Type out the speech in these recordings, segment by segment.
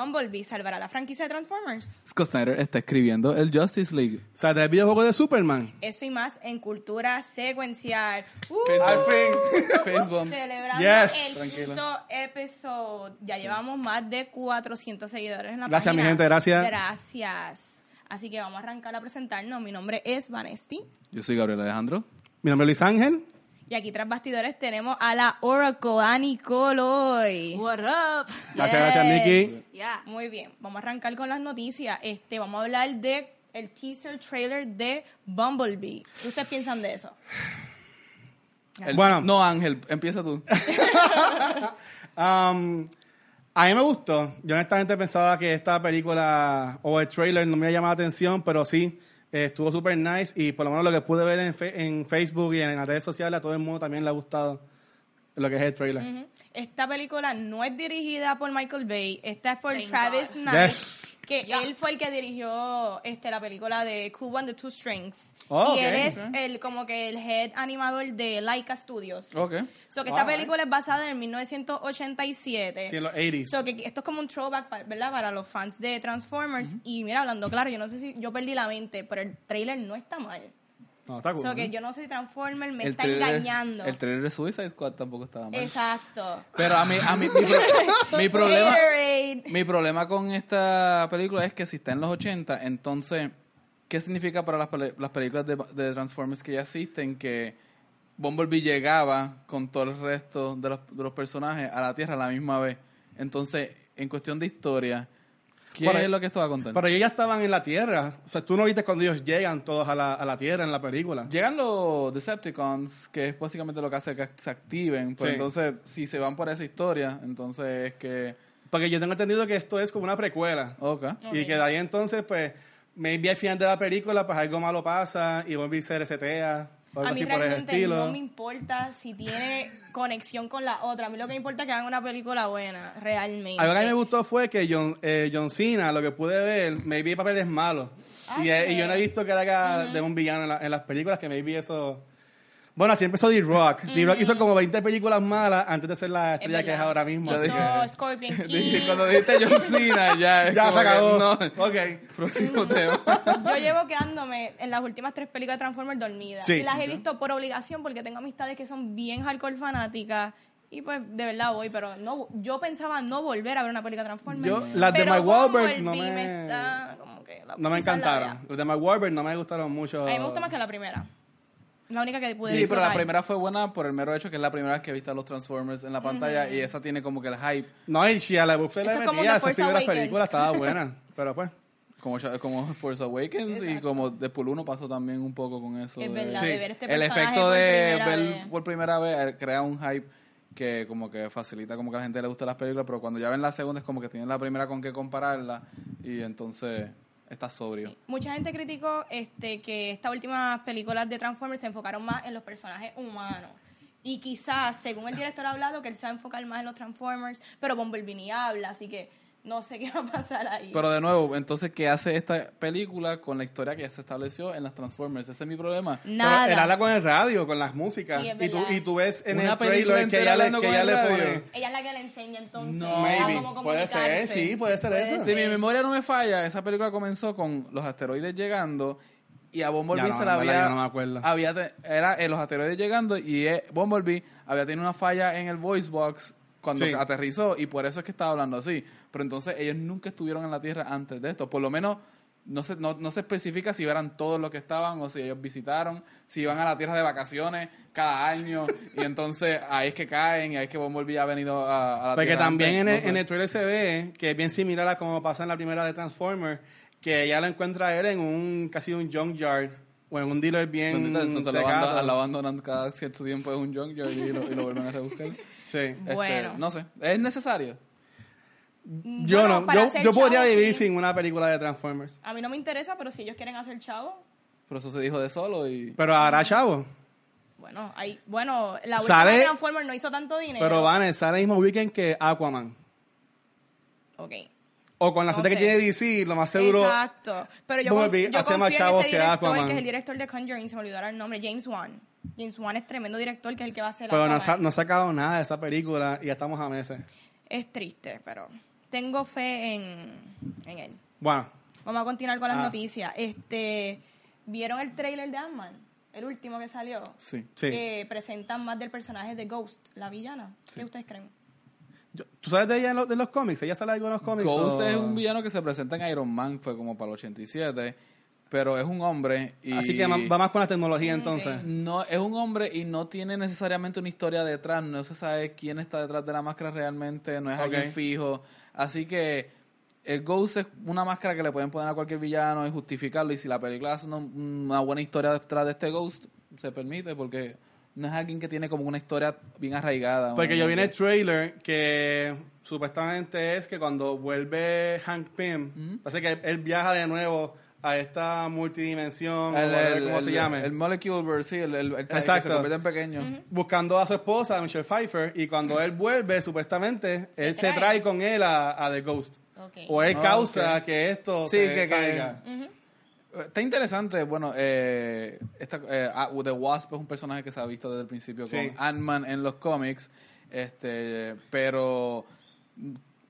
Bumblebee salvará la franquicia de Transformers. Scott Snyder está escribiendo el Justice League. ¿Saldrá el videojuego de Superman? Eso y más en cultura secuencial. Uh, Al fin. Facebook. Celebrando Yes. el quinto episodio. Ya llevamos más de 400 seguidores en la Gracias, página. mi gente, gracias. Gracias. Así que vamos a arrancar a presentarnos. Mi nombre es Vanesti. Yo soy Gabriel Alejandro. Mi nombre es Luis Ángel. Y aquí tras bastidores tenemos a la Oracle, Annie Coloy. What up? Gracias, gracias, Nikki. Yeah. Muy bien, vamos a arrancar con las noticias. Este, vamos a hablar de el teaser trailer de Bumblebee. ¿Qué ustedes piensan de eso? El- Bueno. No, Ángel, empieza tú. Um, a mí me gustó. Yo honestamente pensaba que esta película o el trailer no me había llamado la atención, pero sí, eh, estuvo súper nice y por lo menos lo que pude ver en, fe- en Facebook y en las redes sociales a todo el mundo también le ha gustado lo que es el trailer. Esta película no es dirigida por Michael Bay, esta es por Thank Travis God. Knight, Yes. que Yes. él fue el que dirigió este, la película de Cool One, The Two Strings. Oh, y ok, él es el, como que el head animador de Laika Studios. Ok. So que esta película es basada en 1987. Sí, en los 80s. So que esto es como un throwback, ¿verdad? Para los fans de Transformers. Y mira, hablando claro, yo no sé si yo perdí la mente, pero el trailer no está mal. No, está cool. So que yo no sé si Transformers me El está trailer- engañando. El trailer de Suicide Squad tampoco estaba mal. Exacto. Pero a mí, a mí mi, pro- mi problema, mi problema con esta película es que si está en los 80, entonces, ¿qué significa para las, las películas de, de Transformers que ya existen que Bumblebee llegaba con todo el resto de los, de los personajes a la Tierra a la misma vez? Entonces, en cuestión de historia, ¿qué Bueno, es lo que esto va a contar? Pero ellos ya estaban en la Tierra. O sea, tú no viste cuando ellos llegan todos a la, a la Tierra en la película. Llegan los Decepticons, que es básicamente lo que hace que se activen. Pero Sí. entonces, si se van por esa historia, entonces es que... Porque yo tengo entendido que esto es como una precuela. Ok. Y que de ahí entonces, pues, maybe al final de la película, pues algo malo pasa y Bumblebee se resetea A mí realmente no me importa si tiene conexión con la otra. A mí lo que me importa es que hagan una película buena, realmente. Algo que a mí me gustó fue que John, eh, John Cena, lo que pude ver, maybe el papel es malo. Ah, y, eh, sí. y yo no he visto que haga de un villano en, la- en las películas, que maybe eso... Bueno, así empezó D-Rock. D-Rock hizo como 20 películas malas antes de ser la Es estrella que es ahora mismo. Hizo que- Scorpion King. Cuando dijiste John Cena, ya es Ya se que acabó. no. Ok. Próximo tema. Yo llevo quedándome en las últimas tres películas de Transformers dormidas. Sí. Y las he visto por obligación porque tengo amistades que son bien hardcore fanáticas. Y pues de verdad voy, pero no yo pensaba no volver a ver una película Transformers. Yo, las de Mark Wahlberg no me- está como que la No me encantaron. Los de Mark Wahlberg no me gustaron mucho. A mí me gusta más que la primera. La única que pude Sí, pero la primera fue buena por el mero hecho que es la primera vez que he visto a los Transformers en la pantalla y esa tiene como que el hype, No, y Shia LaBeouf le Eso es como metía The esas Force primeras Awakens. películas, estaba buena. Pero pues... como, como Force Awakens y como Deadpool 1 pasó también un poco con eso. Es de- verdad, Sí. de ver este el personaje efecto por de primera ver vez. por primera vez eh, crea un hype que como que facilita como que a la gente le gusta las películas, pero cuando ya ven la segunda es como que tienen la primera con que compararla y entonces está sobrio. Mucha gente criticó este, que estas últimas películas de Transformers se enfocaron más en los personajes humanos. Y quizás, según el director ha hablado, que él se va a enfocar más en los Transformers, pero Bumblebee ni habla, así que no sé qué va a pasar ahí. Pero de nuevo, entonces, ¿qué hace esta película con la historia que ya se estableció en las Transformers? Ese es mi problema. Nada. Pero él habla con el radio, con las músicas. Sí, y, tú, y tú ves en Una el trailer que ella le, que ella el le pone... Ella es la que le enseña entonces No. Maybe. cómo Puede ser, comunicarse. sí, puede ser eso. Si mi memoria no me falla, esa película comenzó con los asteroides llegando y a Bumblebee no, se en la verdad había, yo no me acuerdo. había era eh, los asteroides llegando y eh, Bumblebee había tenido una falla en el voice box cuando Sí. aterrizó y por eso es que estaba hablando así. Pero entonces ellos nunca estuvieron en la Tierra antes de esto. Por lo menos no se, no, no se especifica si eran todos los que estaban o si ellos visitaron, si iban a la Tierra de vacaciones cada año y entonces ahí es que caen y ahí es que Bumblebee ha venido a, a la Porque Tierra también antes, en el, no en el trailer se ve que es bien similar a como pasa en la primera de Transformers, que ella lo encuentra a él en un casi un junkyard o en un dealer bien Entonces lo abandonan cada cierto tiempo en un junkyard y lo, y lo vuelven a rebuscar. Sí. Este, Bueno. no sé, ¿es necesario? Yo Bueno, no, yo, yo podría chavo, vivir sí. sin una película de Transformers. A mí no me interesa, pero si ellos quieren hacer chavo, Pero eso se dijo de solo y... Pero hará chavo. bueno, ahí, bueno, la última Sale- de Transformers no hizo tanto dinero. Pero van a sale el mismo weekend que Aquaman. Ok. O con la No suerte que tiene DC, lo más seguro. Exacto. Pero yo, Bumblebee yo hace más confío en ese que director, que es el director de Conjuring, se me olvidó el nombre, James Wan. James Wan es tremendo director, que es el que va a hacer Pero no, sa- no ha sacado nada de esa película y ya estamos a meses. Es triste, pero tengo fe en, en él. Bueno, Vamos a continuar con las Ah. noticias. Este, ¿Vieron el trailer de Ant-Man? El último que salió. Sí. sí. Que presentan más del personaje de Ghost, la villana. Sí. ¿Qué ustedes creen? Yo- ¿Tú sabes de ella en los, de los cómics? ¿Ella sale algo en los cómics? Ghost o- es un villano que se presenta en Iron Man, fue como para el 87, pero es un hombre y... Así que va más con la tecnología entonces. No, es un hombre y no tiene necesariamente una historia detrás, no se sabe quién está detrás de la máscara realmente, no es alguien fijo. Así que el Ghost es una máscara que le pueden poner a cualquier villano y justificarlo. Y si la película hace una, una buena historia detrás de este Ghost, se permite porque no es alguien que tiene como una historia bien arraigada. Porque yo vi en el trailer que supuestamente es que cuando vuelve Hank Pym, parece que él viaja de nuevo a esta multidimensión, o el, el, cómo el- se llame, el Molecule Bird, sí, el, el- el que se convierte en pequeño. buscando a su esposa, Michelle Pfeiffer, y cuando él vuelve, supuestamente, Se él se trae. con él a, a The Ghost. O él causa que esto Sí, se que- que- salga. Está interesante, bueno, eh, esta, eh, ah, The Wasp es un personaje que se ha visto desde el principio Sí. con Ant-Man en los cómics, este, pero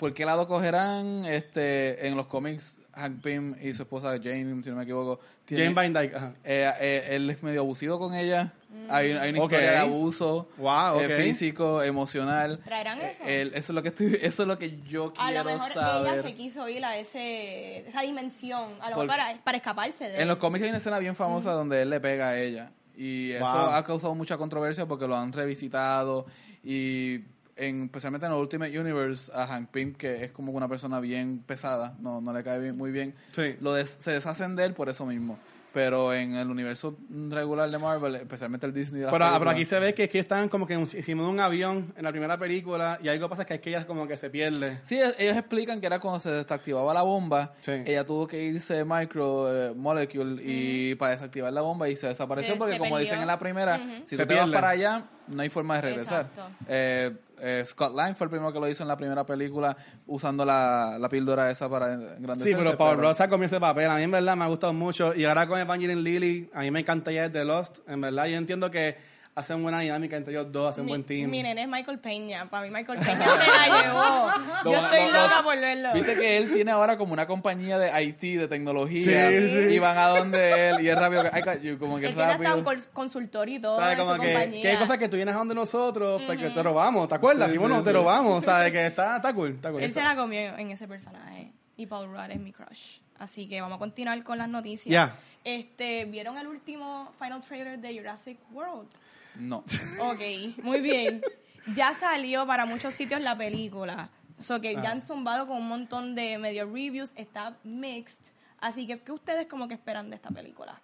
¿por qué lado cogerán? Este, en los cómics, Hank Pym y su esposa Jane, si no me equivoco, tienen- Jane Van Dyke, ajá. eh, eh, él es medio abusivo con ella. Hay, hay una historia de abuso Wow, eh, físico, emocional. ¿Traerán Eh, eso? él- eso es lo que estoy, eso es lo que yo A quiero lo mejor saber. ella se quiso ir a ese, esa dimensión, a lo mejor para, para escaparse de En los cómics hay una escena bien famosa donde él le pega a ella. Y eso Wow. ha causado mucha controversia porque lo han revisitado. Y en, especialmente en el Ultimate Universe, a Hank Pym, que es como una persona bien pesada, no, no le cae bien- muy bien, Sí. lo des- se deshacen de él por eso mismo. Pero en el universo regular de Marvel, especialmente el Disney de Pero, ah, pero aquí se ve que, que están como que encima de un avión en la primera película y algo pasa que es que ella como que se pierde. Sí, ellos explican que era cuando se desactivaba la bomba, Sí. ella tuvo que irse micro eh, molecule y para desactivar la bomba y se desapareció Se- porque se como perdió. dicen en la primera, Ujú. si Se tú te vas para allá, no hay forma de regresar. Eh, eh, Scott Lang fue el primero que lo hizo en la primera película usando la, la píldora esa para engrandecerse. Sí, pero Paul Rosa comienza ese papel. A mí en verdad me ha gustado mucho. Y ahora con Evangeline Lilly, a mí me encanta ya desde Lost. En verdad, yo entiendo que hacen buena dinámica entre ellos dos, hacen mi, buen team. mi nene es Michael Peña. Para mí Michael Peña se la llevó. Yo estoy lo- lo- loca por verlo. Viste que él tiene ahora como una compañía de IT, de tecnología, Sí, sí. y van a donde él, y es rápido, que- I got you, como que Él es tiene hasta un rápido. consultorio y todo ¿Sabes? en su Como que, compañía. que hay cosas que tú vienes a donde nosotros, porque te robamos, ¿te acuerdas? Sí, Sí, bueno, sí, te sí. robamos, ¿sabes? Que está, está cool, está cool. Él se la comió en ese personaje. Y Paul Rudd es mi crush. Así que vamos a continuar con las noticias. Ya. Este, ¿vieron el último final trailer de Jurassic World? No. Ok, muy bien. Ya salió para muchos sitios la película. So que Ah. ya han zumbado con un montón de medio reviews. Está mixed. Así que, ¿qué ustedes como que esperan de esta película?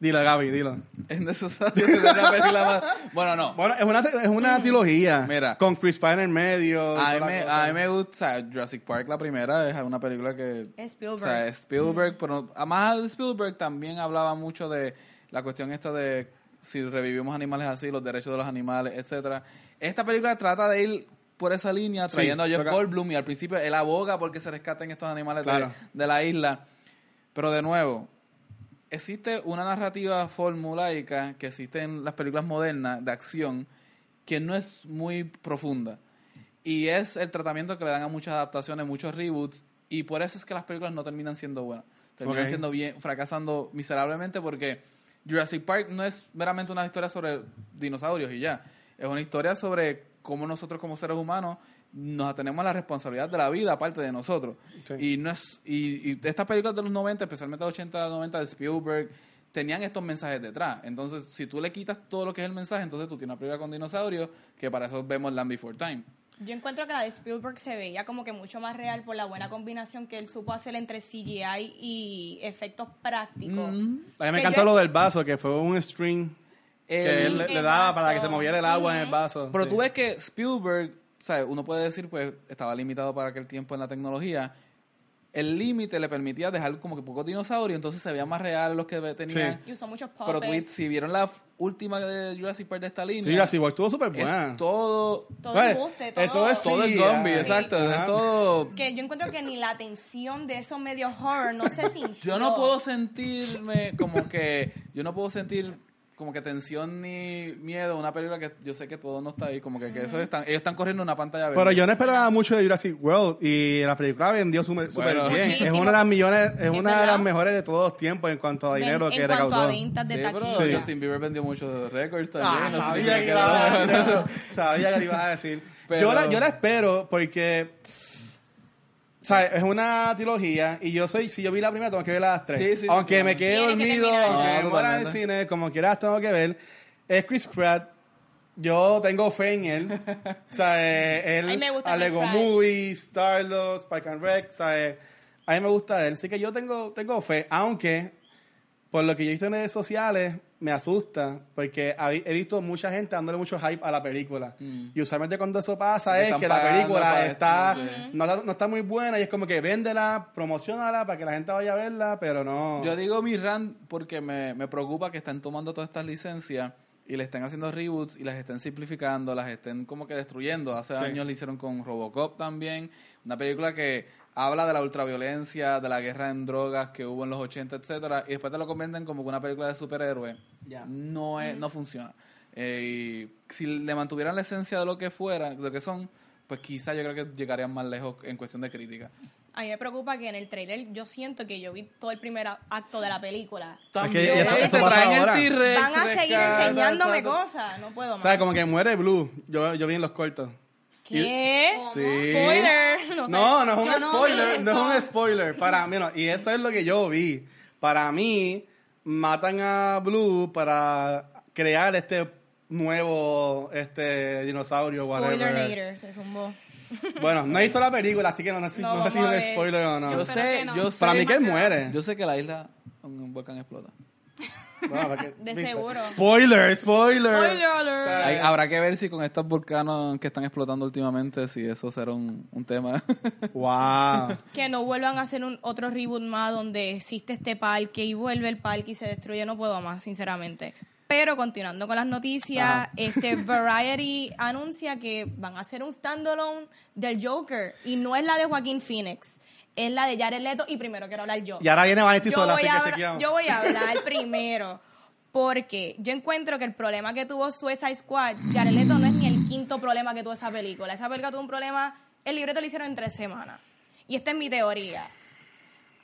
Dilo, Gaby, dilo. Es necesario tener una película más. Bueno, no. Bueno, es una, es una trilogía. Mira. Con Chris Pine en el medio. A mí, me, a mí me gusta, o sea, Jurassic Park la primera es una película que... Es Spielberg. O sea, es Spielberg, pero además de Spielberg también hablaba mucho de la cuestión esta de si revivimos animales así, los derechos de los animales, etcétera. Esta película trata de ir por esa línea, Sí, trayendo a Jeff toca- Goldblum y al principio él aboga porque se rescaten estos animales de- Claro. de, la isla. Pero de nuevo, existe una narrativa formulaica que existe en las películas modernas de acción que no es muy profunda. Y es el tratamiento que le dan a muchas adaptaciones, muchos reboots, y por eso es que las películas no terminan siendo buenas. Terminan siendo bien, fracasando miserablemente porque Jurassic Park no es meramente una historia sobre dinosaurios y ya. Es una historia sobre cómo nosotros como seres humanos nos atenemos a la responsabilidad de la vida aparte de nosotros. Sí. Y no es y, y estas películas de los 90, especialmente de 80, 90 de Spielberg, tenían estos mensajes detrás. Entonces, si tú le quitas todo lo que es el mensaje, entonces tú tienes una película con dinosaurios que para eso vemos Land Before Time. Yo encuentro que la de Spielberg se veía como que mucho más real por la buena combinación que él supo hacer entre CGI y efectos prácticos. A mí me encantó yo- lo del vaso, que fue un string que él le, le daba para que se moviera el agua en el vaso. Pero sí. tú ves que Spielberg, ¿sabes? Uno puede decir, pues, estaba limitado para aquel tiempo en la tecnología. El límite le permitía dejar como que pocos dinosaurios, entonces se veía más real los que tenían. Sí. Y usó muchos Pero puppets. si vieron la última de Jurassic Park de esta línea, Sí, Jurassic World estuvo súper buena. es todo, Todo el buste, todo. todo es todo el Sí, zombie, exacto, es todo... Que yo encuentro que ni la tensión de esos medios horror no se sintió. Yo no puedo sentirme como que, yo no puedo sentir como que tensión ni miedo, una película que yo sé que todo no está ahí, como que, que eso están, ellos están corriendo una pantalla verde. Pero yo no esperaba mucho de Jurassic World y la película vendió súper Bueno. bien. Es una de las millones, es, una de las mejores de todos los tiempos en cuanto a dinero en que cuanto a recaudó. ventas de Sí, taquilla. Sí. Justin Bieber vendió muchos récords Ah, también. no sabía, que que ibas a no- decir eso. sabía que lo ibas a decir. Pero- Yo, la, yo la espero porque o sea, es una trilogía y yo soy, si yo vi la primera, tengo que ver las tres. Sí, sí, sí, aunque me quede que dormido, terminar. aunque Ah, me muera en el cine, como quieras tengo que ver. Es Chris Pratt. Yo tengo fe en él. o sea, eh, él, A mí me gusta Lego. Movie, Starlord, Spike and Rec, o sea, eh, a mí me gusta él. Así que yo tengo, tengo fe, aunque por lo que yo he visto en redes sociales, me asusta, porque he visto mucha gente dándole mucho hype a la película. Y usualmente cuando eso pasa Mm. Es que la película está, no, está- no está muy buena y es como que véndela, promocionala para que la gente vaya a verla, pero no. Yo digo mi rant porque me, me preocupa que están tomando todas estas licencias y le estén haciendo reboots y las estén simplificando, las estén como que destruyendo. Hace Sí. años lo hicieron con Robocop también, una película que habla de la ultraviolencia, de la guerra en drogas que hubo en los 80, etcétera, y después te lo convierten como que una película de superhéroe. Ya. No es, no funciona. Eh, y si le mantuvieran la esencia de lo que fuera, de lo que son, pues quizá yo creo que llegarían más lejos en cuestión de crítica. A mí me preocupa que en el trailer yo siento que yo vi todo el primer acto de la película. que eso- eso se pasa traen ahora. el. Van a seguir enseñándome cosas. No puedo O más. sea, como que muere Blue. Yo, yo vi en los cortos. ¿Qué? Sí. Spoiler. No, sé. No, no es un Yo spoiler, no, es un spoiler. Para mí, no, y esto es lo que yo vi. Para mí, matan a Blue para crear este nuevo este dinosaurio, whatever. Spoiler se zumbó. Bueno, no he visto la película, así que no, sé si- No, no es un spoiler o no. Yo Espero sé, que no. yo sé. Para mí que él muere. Yo sé que la isla, un volcán explota. De ¿viste? seguro. Spoiler, spoiler. Spoiler alert. sea, Hay- habrá que ver si con estos volcanos que están explotando últimamente, si eso será un, un tema. Wow. Que no vuelvan a hacer un otro reboot más donde existe este parque y vuelve el parque y se destruye. No puedo más, sinceramente. Pero continuando con las noticias, Ajá. este Variety anuncia que van a hacer un standalone del Joker y no es la de Joaquín Phoenix, es la de Jared Leto y primero quiero hablar yo. Y ahora viene Vanity yo, sola, así que chequeamos. yo voy a hablar primero. Porque yo encuentro que el problema que tuvo Suicide Squad, Jared Leto no es ni el quinto problema que tuvo esa película. Esa película tuvo un problema, el libreto lo hicieron en tres semanas. Y esta es mi teoría.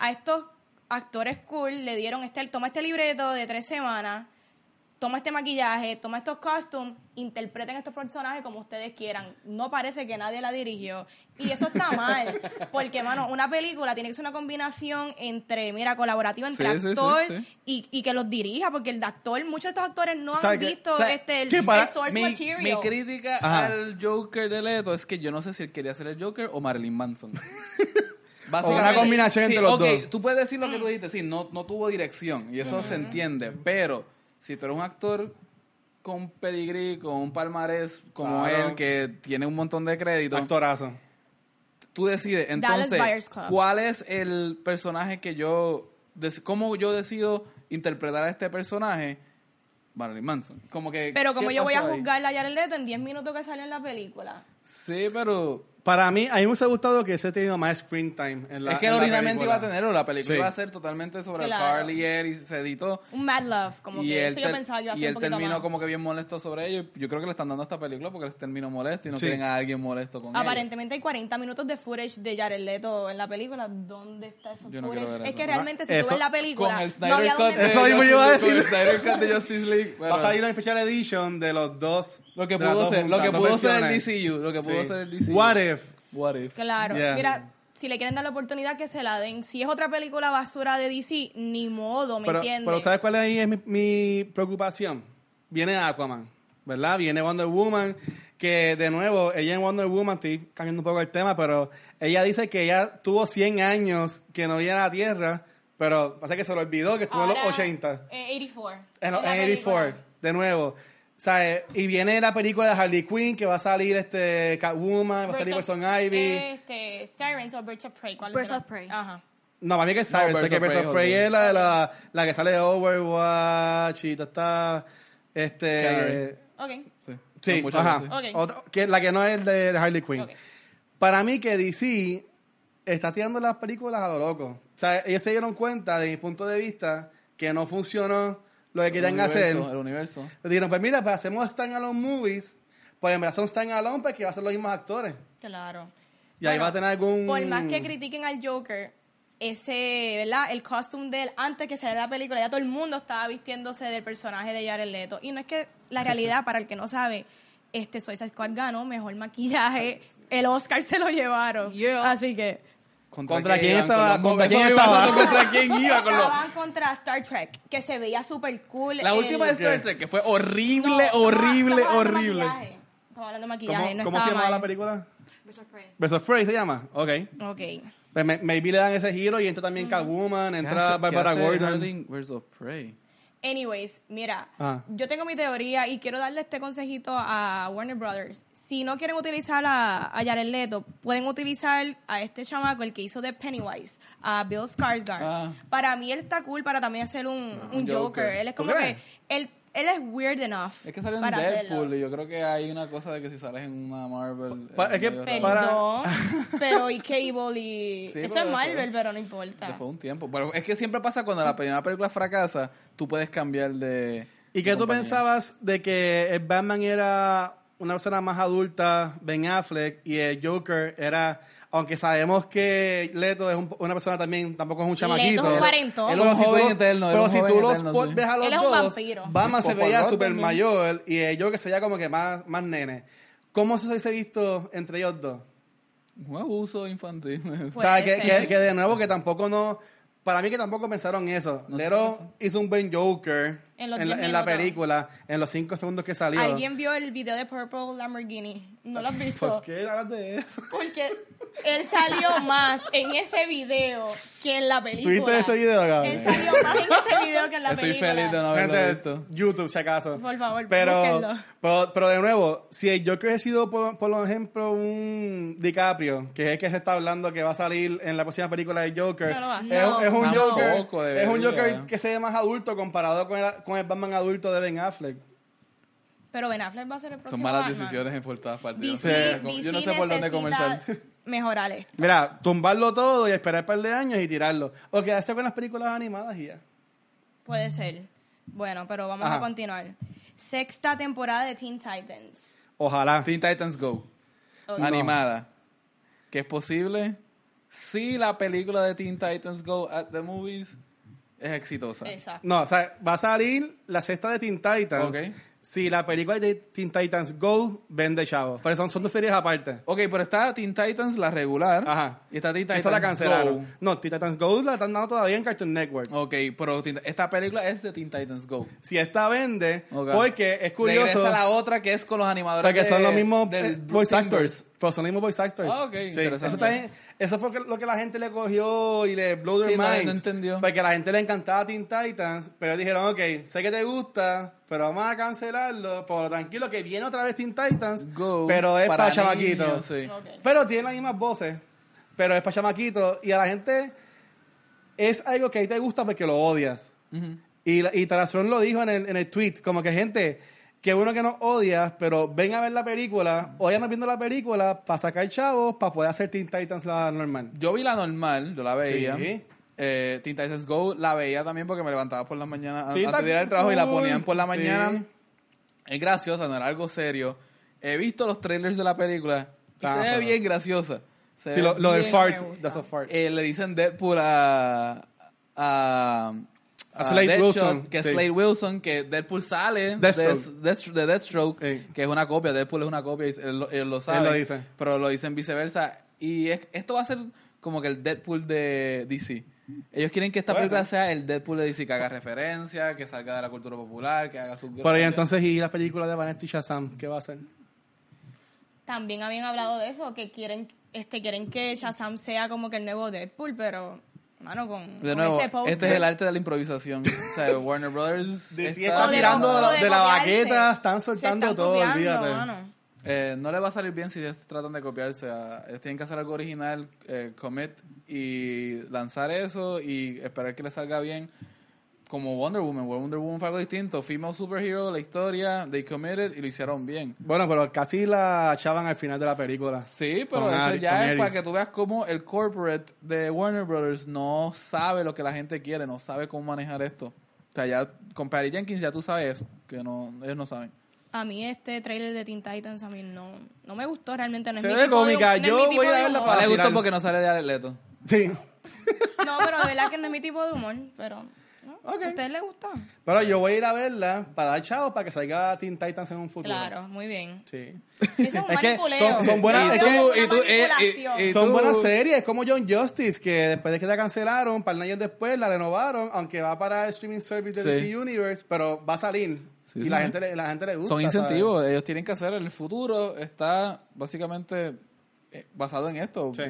A estos actores cool le dieron este, toma este libreto de tres semanas, toma este maquillaje, toma estos costumes, interpreten estos personajes como ustedes quieran. No parece que nadie la dirigió. Y eso está mal. Porque, mano, una película tiene que ser una combinación entre, mira, colaborativa entre Sí, sí, sí, actor sí. Y, y que los dirija, porque el actor, muchos de estos actores no ¿Sabe han visto ¿Sabe este, el, el source mi, material. mi crítica Ajá. al Joker de Leto es que yo no sé si él quería ser el Joker o Marilyn Manson. O una combinación sí, entre los ok, dos. Tú puedes decir lo que tú dijiste, sí, no, no tuvo dirección y eso se entiende, pero si tú eres un actor con pedigrí, con un palmarés como Claro. él, que tiene un montón de créditos, Actorazo. tú decides, entonces. ¿cuál es el personaje que yo, cómo yo decido interpretar a este personaje? Marilyn Manson. Como que, Pero como ¿qué yo voy a juzgar a Jared Leto en 10 minutos que salió en la película. Sí, pero Para mí, a mí me hubiese gustado que ese tenido más screen time en la es que en la originalmente iba película. a tenerlo. La película Sí. iba a ser totalmente sobre Claro. el Carly y él y se editó. Un Mad Love, como y que eso yo pensaba iba a y él terminó más. como que bien molesto sobre ello. Yo creo que le están dando esta película porque les terminó molesto y no Sí. quieren a alguien molesto con ellos. Aparentemente hay 40 minutos de footage de Jared Leto en la película. ¿Dónde está eso? Yo no quiero ver es eso. que realmente si Eso- tú ves la Con película, el no Snyder había Cut de Eso mismo yo iba a Justice- con el decir. Snyder Cut de Justice League. Va a Bueno, salir una special edition de los dos. lo que pudo ser, lo que pudo ser el. DCU, lo que pudo ser el DCU. What if? What if? Claro, Yeah. mira, si le quieren dar la oportunidad que se la den. Si es otra película basura de DC, ni modo, ¿me Pero, entiendes? pero ¿sabes cuál ahí es mi, mi preocupación? Viene Aquaman, ¿verdad? Viene Wonder Woman, que de nuevo, ella en Wonder Woman, estoy cambiando un poco el tema, pero ella dice que ella tuvo 100 años que no viene a la Tierra, pero pasa que se lo olvidó que estuvo en los 80. eh, 84. En, en 84, película. de nuevo. ¿Sabes? Y viene la película de Harley Quinn, que va a salir este Catwoman, va a salir Person Ivy. Este, Sirens o Birds of Prey. ¿cuál Birds of Prey. Ajá. No, para mí que es No, Birds porque of Birds Prey, of Prey es la, de la, la que sale de Overwatch y toda esta... Este... Ok. Sí, Sí, muchas ajá. veces. Ok. Otra- que, la que no es de Harley Quinn. Para mí que DC está tirando las películas a lo loco. O sea, ellos se dieron cuenta, de mi punto de vista, que no funcionó lo que querían universo, hacer. El universo. Le dijeron, pues mira, pues hacemos stand-alone movies, pues en verdad son stand-alone porque va a ser los mismos actores. Claro. Y ahí va a tener algún... Por más que critiquen al Joker, ese, ¿verdad? El costume de él, antes que saliera la película, ya todo el mundo estaba vistiéndose del personaje de Jared Leto. Y no es que la realidad, para el que no sabe, este Suicide Squad ganó mejor maquillaje. El Oscar se lo llevaron. Así que ¿Contra qué quién estaba- Con los- contra quién estaba? ¿Contra quién iba? Con los... estaban contra Star Trek, que se veía súper cool. La el- última de Star Trek, que fue horrible, No, estamos- horrible, estamos hablando de horrible. maquillaje. Estamos hablando de ¿Cómo, maquillaje, no cómo se llamaba la mal. película? Birds of Prey se llama. Ok. Ok. Pues maybe le dan ese giro y entra también Catwoman, entra Barbara Gordon. Birds of Prey. Anyways, mira, Ah. yo tengo mi teoría y quiero darle este consejito a Warner Brothers. Si no quieren utilizar a, a Jared Leto, pueden utilizar a este chamaco, el que hizo de Pennywise, a Bill Skarsgård. Ah. Para mí él está cool para también hacer un, Joker. Joker. Él es ¿Tú como que él, él es weird enough. Es que salió en Deadpool hacerlo. y yo creo que hay una cosa de que si sales en una Marvel... Pa- es que Perdón, pero y Cable y... Sí, Eso es Marvel, después- pero no importa. Después de un tiempo. Pero es que siempre pasa cuando la primera película fracasa, tú puedes cambiar de... ¿Y qué tú pensabas de que el Batman era una persona más adulta, Ben Affleck, y el Joker era, aunque sabemos que Leto es un- una persona también, tampoco es un chamaquito. Leto es un cuarentón. Él Pero es un si tú joven los- eterno, Pero si tú sí. ves a los Él es un dos, vampiro. Batman se veía súper mayor y el Joker se veía como que más, más nene. ¿Cómo se hubiese visto entre ellos dos? Un abuso infantil. o sea, que, que, que de nuevo que tampoco no... Para mí que tampoco pensaron eso. No Leto hizo un buen Joker En los en, la, 10 en la minutos. película, en los cinco segundos que salió. ¿Alguien vio el video de Purple Lamborghini? ¿No lo has visto? ¿Por qué hablas de eso? Porque él salió más en ese video que en la película. ¿Tuviste ese video, cabrón? Él salió más en ese video que en la Estoy película. feliz de no haberlo visto. YouTube, si acaso. Por favor, pero, pero, pero de nuevo, si el Joker ha sido, por, por ejemplo, un DiCaprio, que es el que se está hablando que va a salir en la próxima película de Joker, No lo va a es, hacer. es un Joker, es un. Joker que se ve más adulto comparado con el, con el Batman adulto de Ben Affleck. Pero Ben Affleck va a ser el Son próximo malas Batman. decisiones en por todas partes. Yo no DC, sé, DC yo no sé por dónde comenzar. mejorar esto. Mira, tumbarlo todo y esperar un par de años y tirarlo. O quedarse con las películas animadas y ya. Puede ser. Bueno, pero vamos Ajá. a continuar. Sexta temporada de Teen Titans. Ojalá. Teen Titans Go. Animada. ¿Que es posible? Si la película de Teen Titans Go at the movies es exitosa. Exacto. No, o sea, va a salir la sexta de Teen Titans. Ok. Si la película de Teen Titans Go vende chavos. Pero son, son dos series aparte. Ok, pero está Teen Titans, la regular. Ajá. Y está Teen Titans Esa la cancelaron. Go. No, Teen Titans Go la están dando todavía en Cartoon Network. Ok, pero Teen- esta película es de Teen Titans Go. Si esta vende, Ok. porque es curioso. Regresa la otra que es con los animadores Porque de- son los mismos del eh, voice actors. Pero son los mismos voice actors. Ah, ok, Sí, interesante. Eso, también- eso fue que- lo que la gente le cogió y le blow their Sí, minds. no entendió. Porque a la gente le encantaba Teen Titans, pero dijeron, ok, sé que te gusta, pero vamos a cancelarlo. Pero tranquilo, que viene otra vez Teen Titans, Go pero es para, para chamaquitos. sí. Pero tiene las mismas voces, pero es para chamaquitos. Y a la gente es algo que a ti te gusta porque lo odias. Ujú. Y, la- y Tarazón lo dijo en el, en el tweet, como que gente, que uno que nos odias, pero ven a ver la película, odian viendo la película para sacar chavos, para poder hacer Teen Titans la normal. Yo vi la normal, yo la veía. Sí. Eh, Teen Titans Go la veía también porque me levantaba por las mañanas Sí, antes de ir al trabajo y la ponían por la mañana. Sí. Es graciosa, no era algo serio. He visto los trailers de la película y Ah, se ve pero- bien graciosa. Se Sí, lo, lo del fart, that's a fart. Eh, le dicen Deadpool a... a A Slade Deadshot, Wilson, que es sí. Slade Wilson, que Deadpool sale de, Deathstroke. Death- de Deathstroke, Sí. que es una copia, Deadpool es una copia, y él, lo- él lo sabe, lo dice. pero lo dicen viceversa. Y es- esto va a ser como que el Deadpool de DC. Ellos quieren que esta película ser. sea el Deadpool de DC, que haga referencia, que salga de la cultura popular, que haga su... Pero y entonces, ¿y la película de Vanessa y Shazam? ¿Qué va a hacer? También habían hablado de eso, que quieren, este, quieren que Shazam sea como que el nuevo Deadpool, pero, mano, con, De con nuevo, ese poster. este es el arte de la improvisación. o sea, Warner Brothers DC está- está tirando de, la- de de baqueta, están soltando están todo, olvídate. Eh, no le va a salir bien si ellos tratan de copiarse. a- ellos tienen que hacer algo original, eh, commit y lanzar eso y esperar que le salga bien. Como Wonder Woman. Wonder Woman fue algo distinto. Female superhero, la historia, they committed y lo hicieron bien. Bueno, pero casi la echaban al final de la película. Sí, pero eso Ari- ya es para que tú veas cómo el corporate de Warner Brothers no sabe lo que la gente quiere, no sabe cómo manejar esto. O sea, ya con Patty Jenkins ya tú sabes eso, que no, ellos no saben. A mí este trailer de Teen Titans a mí no, no me gustó realmente. No es Se mi ve tipo de- cómica, no yo voy a de para- le gustó porque no sale de Leto. Sí. No, pero de verdad que no es mi tipo de humor. Pero ¿no? Ok. ¿a ustedes les gustó? Pero yo voy a ir a verla para dar chao para que salga Teen Titans en un futuro. Claro, muy bien. Sí. Es un Es que manipuleo. son- son buenas- es es que- una y tú- eh, y- y- Son buenas series, como John Justice, que después de que la cancelaron, para años después la renovaron, aunque va para el streaming service de Sí. DC Universe, pero va a salir. Sí, y sí. la gente, le- la gente le gusta. Son ¿sabes? incentivos, ellos tienen que hacer. El futuro está básicamente eh, basado en esto. Sí.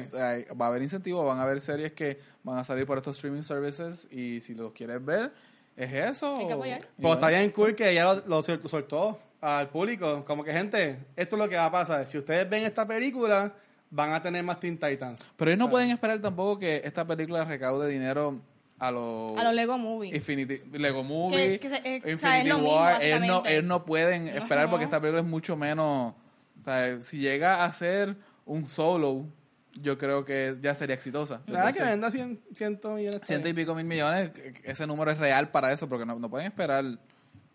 Va a haber incentivos, van a haber series que van a salir por estos streaming services y si los quieres ver, es eso. Hay que o- apoyar. y Pero bueno. está bien cool que ella lo, lo sol- soltó al público. Como que, gente, esto es lo que va a pasar. Si ustedes ven esta película, van a tener más Teen Titans. Pero ellos no pueden esperar tampoco que esta película recaude dinero a los A los Lego Movie. Infinity, Lego Movie, Que- que se- eh, o sea, Infinity lo mismo, War. ellos, no, ellos no pueden esperar Ajá. porque esta película es mucho menos. O sea, si llega a ser un solo, yo creo que ya sería exitosa. Nada que venda cien, ciento millones. ciento y pico mil millones, ese número es real para eso, porque no, no pueden esperar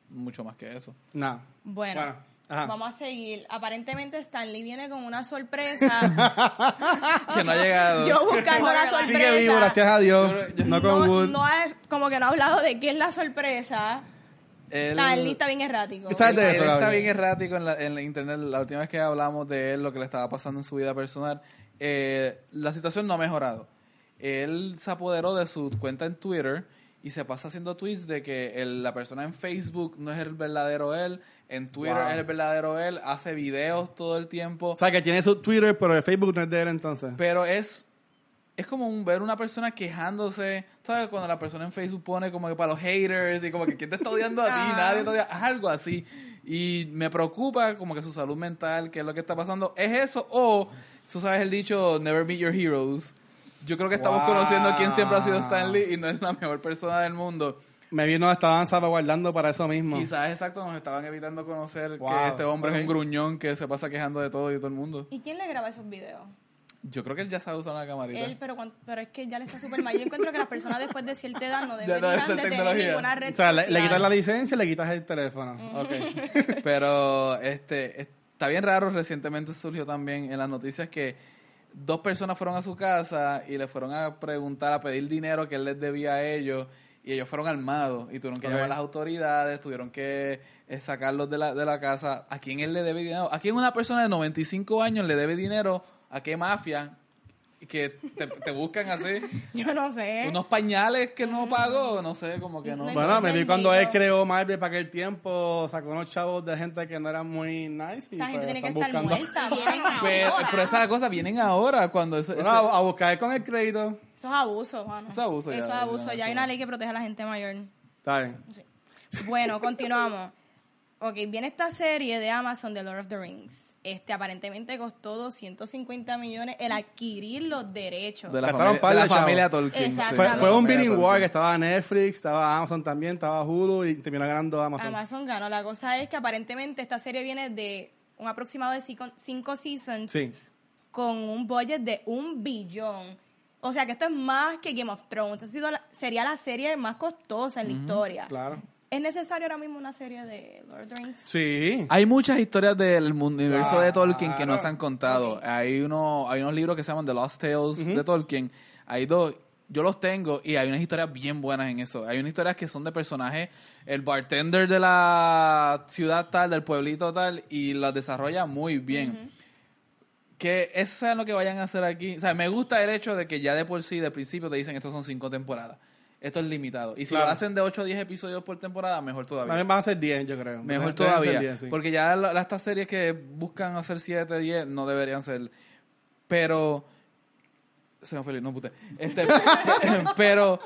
mucho más que eso. Nah. Bueno, Bueno, ajá. vamos a seguir. Aparentemente Stanley viene con una sorpresa. Que no ha llegado. Yo buscando la sorpresa. Sigue vivo, gracias a Dios. Yo- yo- no con no, Wood. no ha- como que no ha hablado de qué es la sorpresa. Él- Stanley está bien errático. ¿Qué sabes de Él eso, está bien errático en la, en la internet. La última vez que hablamos de él, lo que le estaba pasando en su vida personal, eh, la situación no ha mejorado. Él se apoderó de su cuenta en Twitter y se pasa haciendo tweets de que el- la persona en Facebook no es el verdadero él, en Twitter Wow. es el verdadero él, hace videos todo el tiempo, O sea, que tiene su Twitter, pero el Facebook no es de él entonces. pero es es como un, ver una persona quejándose, ¿sabes? Cuando la persona en Facebook pone como que para los haters y como que quién te está odiando a ti, nadie te odia, algo así. Y me preocupa como que su salud mental, qué es lo que está pasando. ¿Es eso o, tú sabes el dicho, never meet your heroes? Yo creo que estamos Wow. conociendo quién siempre ha sido Stanley y no es la mejor persona del mundo. Me vino, estaban salvaguardando para eso mismo. Quizás, exacto, nos estaban evitando conocer Wow. que este hombre Ok. es un gruñón que se pasa quejando de todo y de todo el mundo. ¿Y quién le graba esos videos? Yo creo que él ya sabe usar una camarita. Él, pero, pero es que ya le está súper mal. Yo encuentro que las personas después de cierta edad no no deberían debe de tener tecnología. ninguna red O sea, le, le quitas la licencia y le quitas el teléfono. Ok. Pero este está bien raro, recientemente surgió también en las noticias que dos personas fueron a su casa y le fueron a preguntar, a pedir dinero que él les debía a ellos y ellos fueron armados y tuvieron que llamar a las autoridades, tuvieron que eh, sacarlos de la, de la casa. ¿A quién él le debe dinero? ¿A quién una persona de 95 años le debe dinero? ¿A qué mafia? Que te, te buscan así Yo no sé. unos pañales que no pagó, no sé, como que no. No, Bueno, me vi cuando él creó Marvel para aquel tiempo, sacó unos chavos de gente que no eran muy nice. Y Esa gente pues, tiene que están estar buscando- muerta. Vienen Pero, ahora. pero esa cosa vienen ahora cuando eso, Bueno, ese- a, a buscar con el crédito. Eso es abuso, mano. Eso es abuso ya, Eso es abuso. Ya, hay una ley que protege a la gente mayor. Está bien. Bueno, continuamos. Ok, viene esta serie de Amazon de Lord of the Rings. Este aparentemente costó 250 millones el adquirir los derechos. de la familia, de la Tolkien. Fue, un bidding war que estaba Netflix, estaba Amazon también, estaba Hulu y terminó ganando Amazon. Amazon ganó. La cosa es que aparentemente esta serie viene de un aproximado de cinco, cinco seasons Sí. con un budget de un billón. O sea que esto es más que Game of Thrones. Ha sido la- sería la serie más costosa en la historia. Claro. ¿Es necesario ahora mismo una serie de Lord of the Rings? Sí. Hay muchas historias del mundo- universo de Tolkien que no se han contado. Hay uno, hay unos libros que se llaman The Lost Tales de Tolkien. Hay dos, yo los tengo y hay unas historias bien buenas en eso. Hay unas historias que son de personajes, el bartender de la ciudad tal, del pueblito tal, y las desarrolla muy bien. Que eso es lo que vayan a hacer aquí. O sea, me gusta el hecho de que ya de por sí, de principio, te dicen estos son cinco temporadas. Esto es limitado. Y si Claro. lo hacen de 8 o 10 episodios por temporada, mejor todavía. También van a ser 10, yo creo. Mejor todavía. 10, sí. Porque ya la- estas series que buscan hacer 7, 10 no deberían ser. Pero. Se me el no puté. Este, pero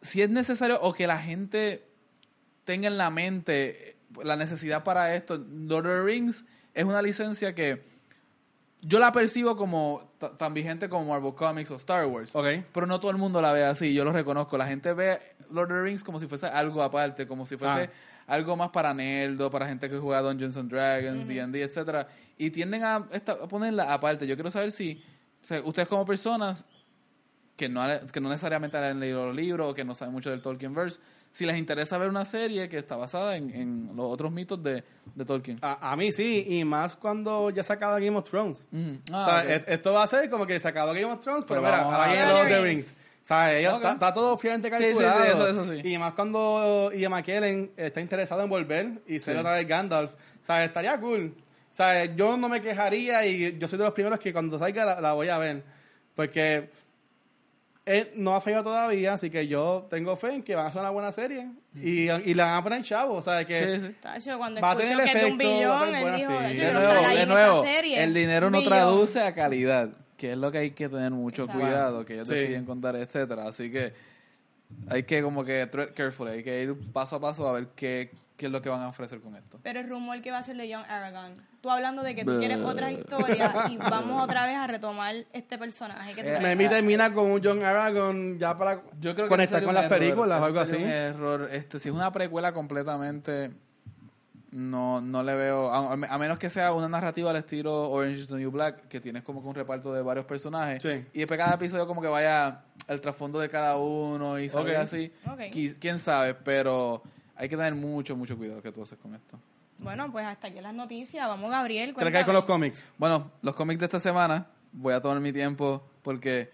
si es necesario o que la gente tenga en la mente la necesidad para esto, Lord of the Rings es una licencia que yo la percibo como ta- tan vigente como Marvel Comics o Star Wars. Ok. Pero no todo el mundo la ve así, yo lo reconozco. La gente ve Lord of the Rings como si fuese algo aparte, como si fuese Ah. algo más para nerdo, para gente que juega Dungeons and Dragons, D&D, etcétera, y tienden a, esta- a ponerla aparte. Yo quiero saber si o sea, ustedes como personas que no, que no necesariamente han leído los libros o que no saben mucho del Tolkienverse, si les interesa ver una serie que está basada en, en los otros mitos de, de Tolkien. A, a mí sí, y más cuando ya se acaba Game of Thrones. O Ah, sea, ok. et- esto va a ser como que se acabó Game of Thrones, pero, Pero mira, ahora viene Lord of the Rings. Rings. ¿Sabes? Ella Ok. está, está todo fielmente Sí, sí, sí, calculado. eso- eso sí. Y más cuando Ian McKellen está interesado en volver y ser Sí. otra vez Gandalf. ¿Sabes? Estaría cool. ¿Sabes? Yo no me quejaría y yo soy de los primeros que cuando salga la, la voy a ver. Porque él no ha fallado todavía, así que yo tengo fe en que van a hacer una buena serie. Y, y la van a poner chavo, ¿sabes? Que Sí, sí. Tacho, cuando Va a tener que un efecto, va a billón, él dijo, sí. "Yo De nuevo, estar ahí de en nuevo, esa serie". el dinero Un no billón. traduce a calidad, que es lo que hay que tener mucho Exacto. cuidado, que ellos Sí. deciden contar, etcétera. Así que hay que como que tread carefully, hay que ir paso a paso a ver qué, qué es lo que van a ofrecer con esto. Pero el rumor que va a ser de John Aragorn. Tú hablando de que tú quieres otra historia y vamos otra vez a retomar este personaje que tú Eh. Memí termina con un John Aragorn ya para Yo creo que conectar con las error, películas o algo así. un error. Este, si es una precuela completamente, no, no le veo, a, a menos que sea una narrativa al estilo Orange is the New Black, que tienes como que un reparto de varios personajes, Sí. y después cada episodio como que vaya el trasfondo de cada uno y salga Ok. así, Ok. Qui- quién sabe, pero hay que tener mucho, mucho cuidado que tú haces con esto. Bueno, pues hasta aquí las noticias. Vamos, Gabriel. ¿Qué le cae con los cómics? Bueno, los cómics de esta semana, voy a tomar mi tiempo porque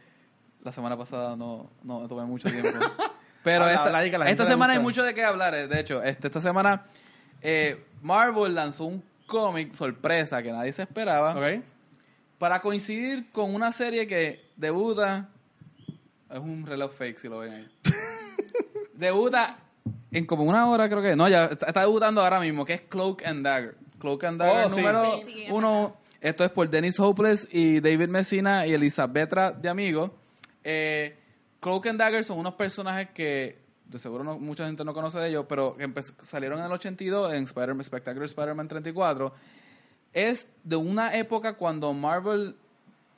la semana pasada no, no tomé mucho tiempo. Pero Habla, esta, habla que esta semana hay mucho de qué hablar. eh. De hecho, este, esta semana eh, Marvel lanzó un cómic sorpresa que nadie se esperaba ¿Ok? para coincidir con una serie que debuta. Es un reloj fake si lo ven ahí. debuta en como una hora, creo que. No, ya está, está debutando ahora mismo, que es Cloak and Dagger. Cloak and Dagger Oh, número Sí, sí, es uno. Esto es por Dennis Hopeless y David Messina y Elisabetta de Amigo. Eh, Cloak and Dagger son unos personajes que de seguro no- mucha gente no conoce de ellos, pero que salieron en el 82 en Spider Spectacular Spider-Man 34. Es de una época cuando Marvel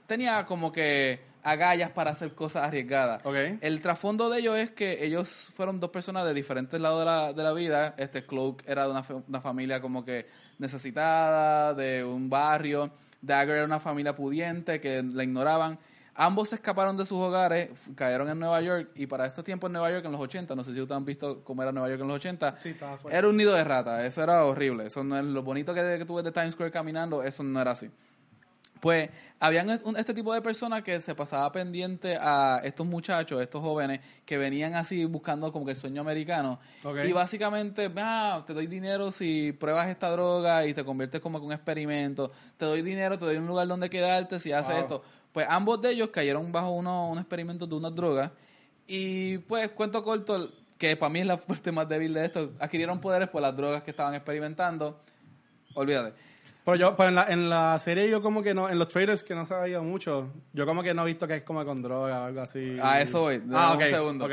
tenía como que agallas para hacer cosas arriesgadas. El trasfondo de ellos es que ellos fueron dos personas de diferentes lados de la, de la vida. Este Cloak era de una, una familia como que necesitada, de un barrio. Dagger era una familia pudiente que la ignoraban. Ambos se escaparon de sus hogares, cayeron en Nueva York y para estos tiempos en Nueva York en los 80, no sé si ustedes han visto cómo era Nueva York en los 80, Sí, estaba fuerte. era un nido de ratas, eso era horrible, eso no es lo bonito que, que tú ves de Times Square caminando, eso no era así. Pues habían este tipo de personas que se pasaba pendiente a estos muchachos, estos jóvenes que venían así buscando como que el sueño americano. Y básicamente, ah, te doy dinero si pruebas esta droga y te conviertes como que un experimento. Te doy dinero, te doy un lugar donde quedarte si haces Wow. esto. Pues ambos de ellos cayeron bajo uno, un experimento de unas drogas. Y pues, cuento corto, que para mí es la parte más débil de esto, adquirieron poderes por las drogas que estaban experimentando. Olvídate. Pero yo, pero en la, en la serie yo como que no, en los trailers que no se ha oído mucho, yo como que no he visto que es como con droga o algo así. A eso voy. Ah, un segundo. ok.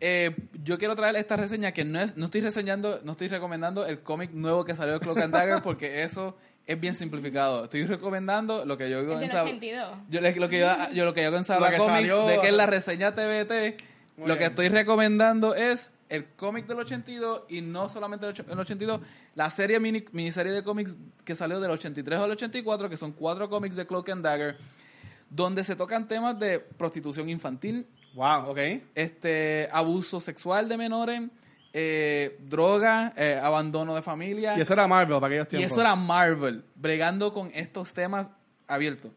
Eh, yo quiero traer esta reseña que no es, no estoy reseñando, no estoy recomendando el cómic nuevo que salió de Cloak and Dagger porque eso es bien simplificado. Estoy recomendando lo que yo en del Sab- 82. yo, lo que yo, yo lo que yo hago en Sabla Lo que Comics, salió- de que es la reseña TBT, lo que estoy recomendando es el cómic del 82 y no solamente el 82, la serie mini, miniserie de cómics que salió del 83 al 84, que son cuatro cómics de Cloak and Dagger, donde se tocan temas de prostitución infantil, Wow, ok. este abuso sexual de menores, eh, droga, eh, abandono de familia. Y eso era Marvel para aquellos Y tiempos. eso era Marvel, bregando con estos temas abiertos.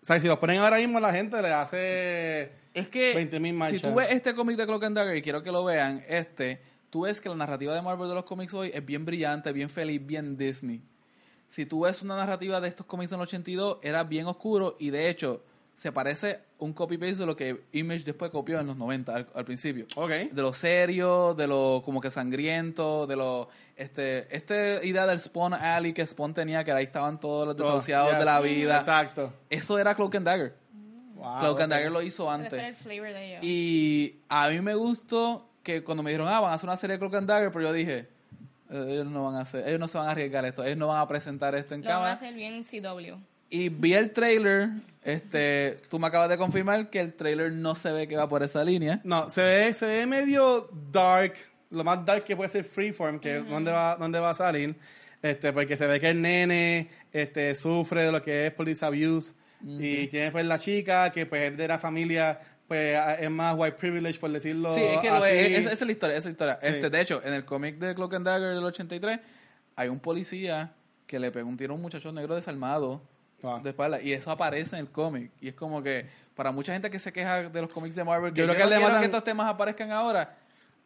O sea, si los ponen ahora mismo la gente le hace... Es que 20.000 si tú ves este cómic de Cloak and Dagger y quiero que lo vean, este, tú ves que la narrativa de Marvel de los cómics hoy es bien brillante, bien feliz, bien Disney. Si tú ves una narrativa de estos cómics del 82, era bien oscuro y de hecho se parece un copy-paste de lo que Image después copió en los 90 al, al principio. Ok. De lo serio, de lo como que sangriento, de lo... Este, esta idea del Spawn Alley que Spawn tenía, que ahí estaban todos los desahuciados Yes. de la vida. Exacto. Eso era Cloak and Dagger. Wow, Cloak and ok. Dagger lo hizo Ese antes. el flavor de ellos. Y a mí me gustó que cuando me dijeron, ah, van a hacer una serie de Cloak and Dagger, pero yo dije, eh, ellos no van a hacer, ellos no se van a arriesgar esto, ellos no van a presentar esto en Lo van a cámara. hacer bien CW. Y vi el trailer, este, tú me acabas de confirmar que el trailer no se ve que va por esa línea. No, se ve, se ve medio dark, lo más dark que puede ser Freeform, que es donde va, donde va a salir, este, porque se ve que el nene este, sufre de lo que es police abuse y tiene pues la chica que pues es de la familia pues es más white privilege, por decirlo Sí, es que así. es, esa, es la historia, esa es la historia. Sí. Este, de hecho, en el cómic de Cloak and Dagger del 83, hay un policía que le pegó un tiro a un muchacho negro desarmado Ah. de espalda, y eso aparece en el cómic. Y es como que, para mucha gente que se queja de los cómics de Marvel, que Yo yo, creo que no le quiero matan- que estos temas aparezcan ahora.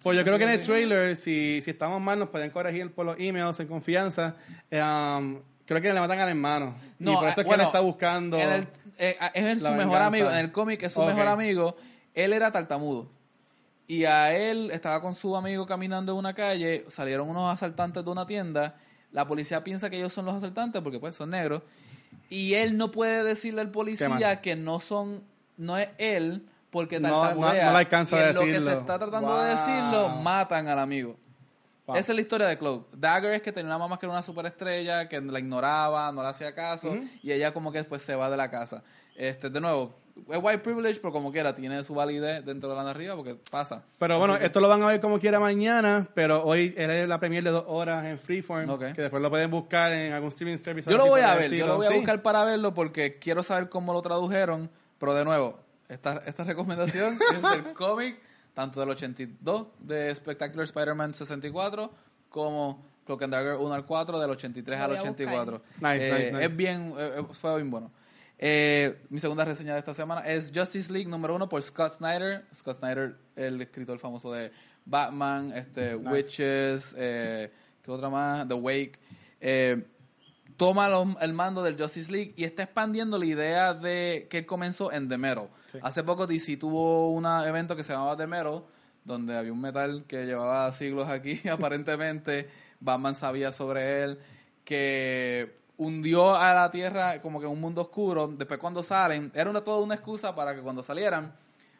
Pues yo creo que en el trailer, si, si estamos mal, nos pueden corregir por los emails en confianza. Um, creo que le matan al hermano. y por eso es que él está buscando. en el- eh, ah, es el- su mejor amigo. En el cómic es su mejor amigo. Él era tartamudo. Y a él estaba con su amigo caminando en una calle. Salieron unos asaltantes de una tienda. La policía piensa que ellos son los asaltantes porque pues son negros. Y él no puede decirle al policía que no son, no es él porque No- no- tartamudea. no le alcanza y a en lo que se está tratando de decirlo, matan al amigo. Esa es la historia de Cloak. Dagger es que tenía una mamá que era una superestrella, que la ignoraba, no le hacía caso, y ella como que después se va de la casa. Este, de nuevo, es white privilege, pero como quiera, tiene su validez dentro de la narrativa porque pasa. Pero bueno, que- esto lo van a ver como quiera mañana, pero hoy es la premier de dos horas en Freeform, Ok. que después lo pueden buscar en algún streaming service. yo lo voy a ver, yo estilo. lo voy a Sí. buscar para verlo porque quiero saber cómo lo tradujeron, pero de nuevo, esta, esta recomendación es del cómic, tanto del 82 de Spectacular Spider-Man 64, como Cloak and Dagger 1 al 4, del 83 Lo al voy a 84. Nice, Eh, nice, nice. Es bien, eh, eh, fue bien bueno. Eh, mi segunda reseña de esta semana es Justice League número uno por Scott Snyder. Scott Snyder, el escritor famoso de Batman, este, Nice. Witches, eh, ¿qué otra más? The Wake. Eh, toma lo- el mando del Justice League y está expandiendo la idea de que él comenzó en The Metal. Sí. Hace poco DC tuvo un evento que se llamaba The Metal, donde había un metal que llevaba siglos aquí, aparentemente. Batman sabía sobre él, que hundió a la Tierra como que en un mundo oscuro. Después cuando salen, era una, toda una excusa para que cuando salieran,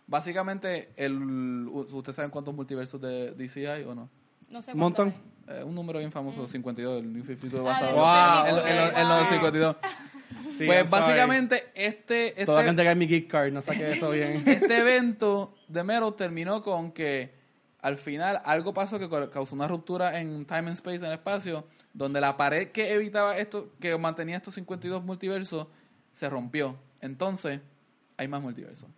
básicamente, el, ¿ustedes saben cuántos multiversos de DC hay o no? No sé Un montón. Eh, un número bien famoso, 52, el New 52 Ah, basado Wow. en, lo- en lo- en los 52. Sí, pues I'm sorry. básicamente este, Todo que este, entregar mi gift card, no saqué eso bien. este evento de Mero terminó con que al final algo pasó que ca- causó una ruptura en time and space, en el espacio, donde la pared que evitaba esto, que mantenía estos 52 multiversos, se rompió. Entonces, hay más multiversos.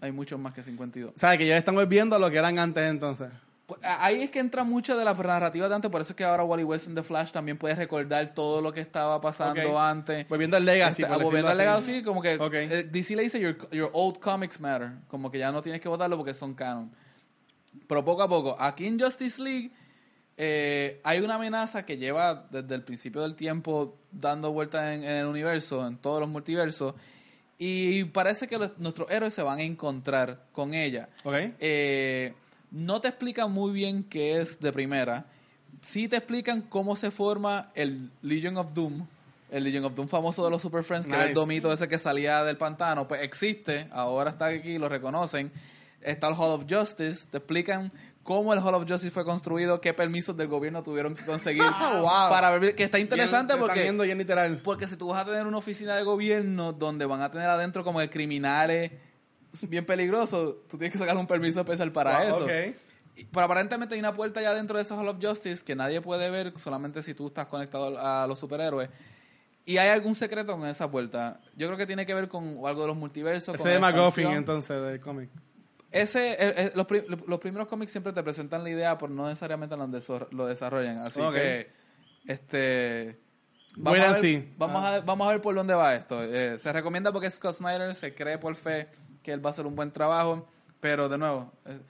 Hay muchos más que 52. O sea, que ya estamos viendo lo que eran antes entonces. Pues, Ahí es que entra mucho de la narrativa de antes, por eso es que ahora Wally West en The Flash también puede recordar todo lo que estaba pasando antes. Volviendo al Legacy. Este, volviendo al legado, así. sí, como que Ok. eh, DC le dice your, your old comics matter, como que ya no tienes que votarlo porque son canon. Pero poco a poco, aquí en Justice League eh, hay una amenaza que lleva desde el principio del tiempo dando vueltas en, en el universo, en todos los multiversos, y parece que los- nuestros héroes se van a encontrar con ella. Ok. Eh, no te explican muy bien qué es de primera. Sí te explican cómo se forma el Legion of Doom. El Legion of Doom famoso de los Super Friends, que era el domito ese que salía del pantano. Pues existe, ahora está aquí, lo reconocen. Está el Hall of Justice. Te explican cómo el Hall of Justice fue construido, qué permisos del gobierno tuvieron que conseguir. Ah, wow. Para ver, que está interesante Bien, porque... bien literal. Porque si tú vas a tener una oficina de gobierno donde van a tener adentro como criminales bien peligrosos, tú tienes que sacar un permiso especial para Wow, eso. ok. Y- Pero aparentemente hay una puerta ya dentro de ese Hall of Justice que nadie puede ver solamente si tú estás conectado a los superhéroes. Y hay algún secreto en esa puerta. Yo creo que tiene que ver con algo de los multiversos. Ese con de McGuffin entonces del cómic. Ese, eh, eh, los, los primeros cómics siempre te presentan la idea, pero no necesariamente lo, desarrollan. Así que, este... Wait a and ver. Vamos, a, vamos a ver por dónde va esto. Eh, se recomienda porque Scott Snyder se cree por fe que él va a hacer un buen trabajo, pero de nuevo, eh,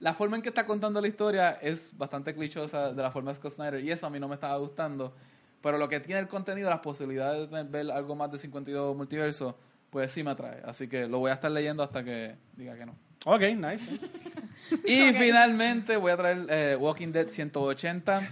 la forma en que está contando la historia es bastante clichosa de la forma de Scott Snyder y eso a mí no me estaba gustando. Pero lo que tiene el contenido, las posibilidades de tener- ver algo más de 52 multiversos, pues sí me atrae. Así que lo voy a estar leyendo hasta que diga que no. Ok, nice. nice. Y finalmente voy a traer eh, Walking Dead 180.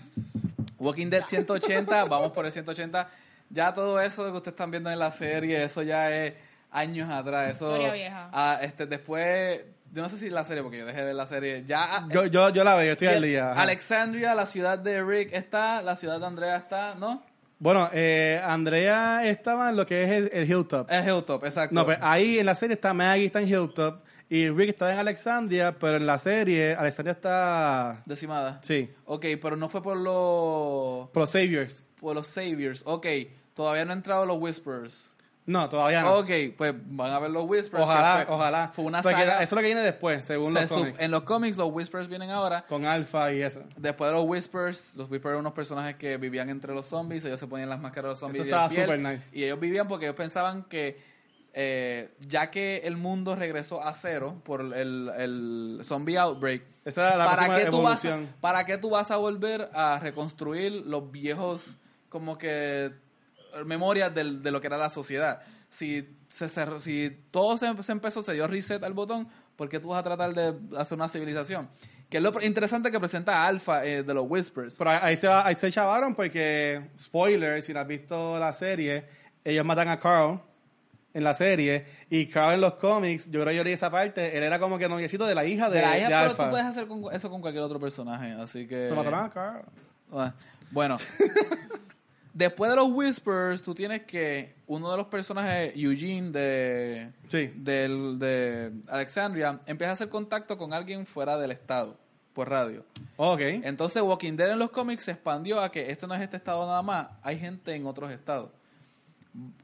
Walking Dead 180, vamos por el 180. Ya todo eso que ustedes están viendo en la serie, eso ya es años atrás. Eso, Historia vieja. ah, este, después, yo no sé si la serie, porque yo dejé de ver la serie. Ya, ah, Yo, yo, yo la veo, yo estoy al día. ajá. Alexandria, la ciudad de Rick está, la ciudad de Andrea está, ¿no? Bueno, eh, Andrea estaba en lo que es el, el Hilltop. Es Hilltop, exacto. No, pues ahí en la serie está Maggie, está en Hilltop. Y Rick está en Alexandria, pero en la serie Alexandria está... Decimada. Sí, Ok, pero no fue por los, por los Saviors. por los Saviors. Ok, todavía no han entrado los Whisperers. No, todavía no. Ok, pues van a ver los Whispers. ojalá, fue- ojalá. Fue una Porque saga. Eso es lo que viene después, según se los cómics. en los cómics los Whispers vienen ahora. Con Alpha y eso. Después de los Whispers, los Whispers eran unos personajes que vivían entre los zombies, ellos se ponían las máscaras de los zombies Eso estaba super nice. Y ellos vivían porque ellos pensaban que eh, ya que el mundo regresó a cero por el, el zombie outbreak, Esta era la ¿para qué, tú vas. ¿para qué tú vas a volver a reconstruir los viejos como que memorias del- de lo que era la sociedad? Si, se, cerró- si todo se, se empezó, se dio reset al botón, ¿por qué tú vas a tratar de hacer una civilización? Que es lo interesante que presenta Alpha eh, de los Whispers. Pero ahí- se, ahí se chavaron porque, spoiler, si no has visto la serie, ellos matan a Carl en la serie y Carl en los cómics, yo creo que yo leí esa parte, él era como que noviecito de la hija de, De la hija, de pero Alpha. tú puedes hacer con- eso con cualquier otro personaje, así que... Se mataron a Carl. Ah, Bueno, después de los Whispers, tú tienes que uno de los personajes, Eugene de, Sí. del, de Alexandria, empieza a hacer contacto con alguien fuera del estado, por radio. Ok. Entonces, Walking Dead en los cómics se expandió a que esto no es este estado nada más, hay gente en otros estados.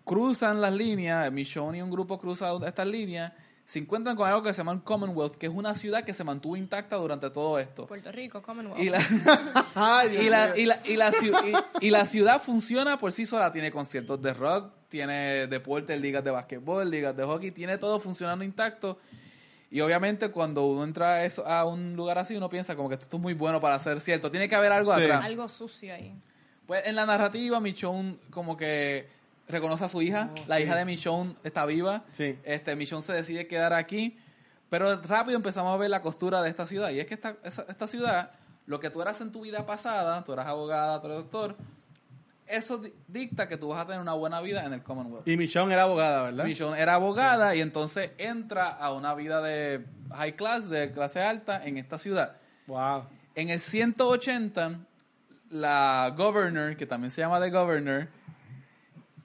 Cruzan las líneas, Michonne y un grupo cruzan estas líneas, se encuentran con algo que se llama el Commonwealth, que es una ciudad que se mantuvo intacta durante todo esto. Puerto Rico, Commonwealth. Y la, y la, mío. y la, y la ciu- y- y la ciudad funciona por sí sola. Tiene conciertos de rock, tiene deportes, ligas de basquetbol, ligas de hockey, tiene todo funcionando intacto. Y obviamente cuando uno entra a, eso, a un lugar así, uno piensa como que esto es muy bueno para ser cierto. Tiene que haber algo Sí. atrás. Algo sucio ahí. Pues en la narrativa, Michonne como que reconoce a su hija. Oh, la sí. hija de Michonne está viva. Sí. Este, Michonne se decide quedar aquí. Pero rápido empezamos a ver la costura de esta ciudad. Y es que esta, esta ciudad, lo que tú eras en tu vida pasada, tú eras abogada, tú eras doctor, eso di- dicta que tú vas a tener una buena vida en el Commonwealth. Y Michonne era abogada, ¿verdad? Michonne era abogada y entonces entra a una vida de high class, de clase alta, en esta ciudad. Wow. En el 180, la governor, que también se llama the governor,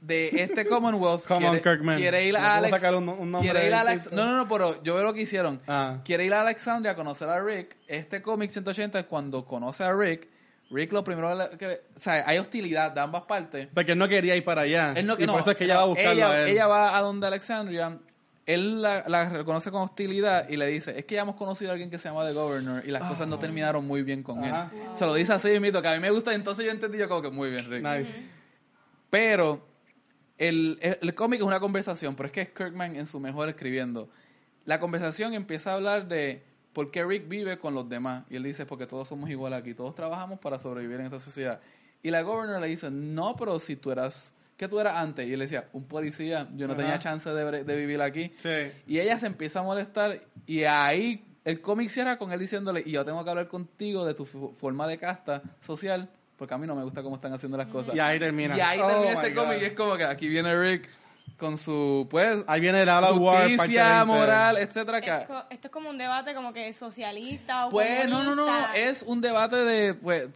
de este Commonwealth, Come on, quiere, Kirkman. quiere ir No a Alex, sacar un- un nombre quiere ir a de Alex, Cristo. no, no, no, pero yo veo lo que hicieron. Ah. Quiere ir a Alexandria a conocer a Rick. Este cómic 180 es cuando conoce a Rick. Rick lo primero que, o sea, hay hostilidad de ambas partes. Porque él no quería ir para allá. Él no, y no, por eso es que ella va a buscarlo ella, a él. ella va a donde Alexandria. Él la, la reconoce con hostilidad y le dice, es que ya hemos conocido a alguien que se llama The Governor y las cosas no terminaron muy bien con Ajá. él. Se lo dice así mito que a mí me gusta, entonces yo entendí yo como que muy bien, Rick. Nice. Pero el, el, el cómic es una conversación, pero es que es Kirkman en su mejor escribiendo. La conversación empieza a hablar de por qué Rick vive con los demás. Y él dice, porque todos somos iguales aquí, todos trabajamos para sobrevivir en esta sociedad. Y la governor le dice, no, pero si tú eras, ¿qué tú eras antes? Y él decía, un policía, yo no Ajá. tenía chance de, de vivir aquí. Sí. Y ella se empieza a molestar y ahí el cómic cierra con él diciéndole, y yo tengo que hablar contigo de tu fo- forma de casta social, porque a mí no me gusta cómo están haciendo las cosas. Y ahí termina. Y ahí Oh, termina my este cómic y es como que aquí viene Rick con su, pues, Ahí viene el War, justicia, 20. moral, etcétera. que- Es co- esto es como un debate como que socialista o Pues no, no, no, es un debate de, pues,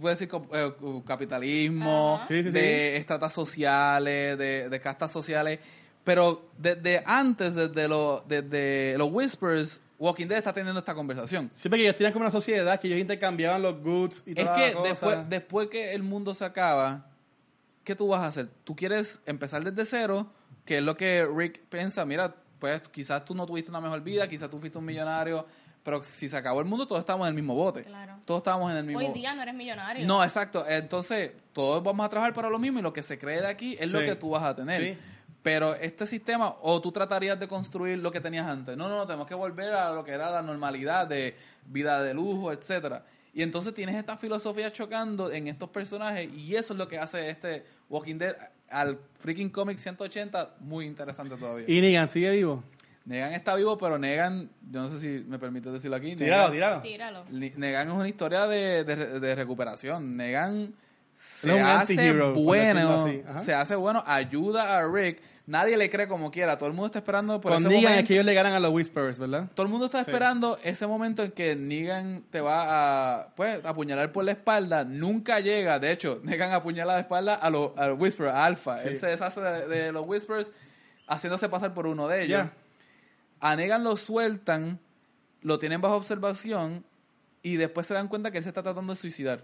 puedes decir eh, capitalismo, Ajá. Sí, sí, sí. de estratas sociales, de, de castas sociales, pero desde antes, desde, lo, desde los Whispers, Walking Dead está teniendo esta conversación. Siempre que ellos tenían como una sociedad que ellos intercambiaban los goods y Es toda que después, después que el mundo se acaba, ¿qué tú vas a hacer? Tú quieres empezar desde cero, que es lo que Rick piensa, mira, pues quizás tú no tuviste una mejor vida, quizás tú fuiste un millonario, pero si se acabó el mundo, todos estamos en el mismo bote. Claro. Todos estamos en el mismo Hoy día no eres millonario. No, exacto. Entonces, todos vamos a trabajar para lo mismo y lo que se cree de aquí es lo que tú vas a tener. Sí. Pero este sistema, o tú tratarías de construir lo que tenías antes. No, no, no, tenemos que volver a lo que era la normalidad de vida de lujo, etcétera. Y entonces tienes esta filosofía chocando en estos personajes y eso es lo que hace este Walking Dead al freaking comic 180 muy interesante todavía. ¿Y Negan sigue vivo? Negan está vivo, pero Negan, yo no sé si me permite decirlo aquí. Tíralo, Negan- tíralo. Negan es una historia de, de, de recuperación. Negan se un hace bueno, se hace bueno, ayuda a Rick. Nadie le cree como quiera. Todo el mundo está esperando por Con ese Negan momento. es que ellos le ganan a los Whisperers, ¿verdad? Todo el mundo está Sí. esperando ese momento en que Negan te va a pues apuñalar por la espalda. Nunca llega. De hecho, Negan apuñala de espalda a los a Whisperers, a Alpha. Sí. Él se deshace de, de los Whispers haciéndose pasar por uno de ellos. Ya. A Negan lo sueltan, lo tienen bajo observación y después se dan cuenta que él se está tratando de suicidar.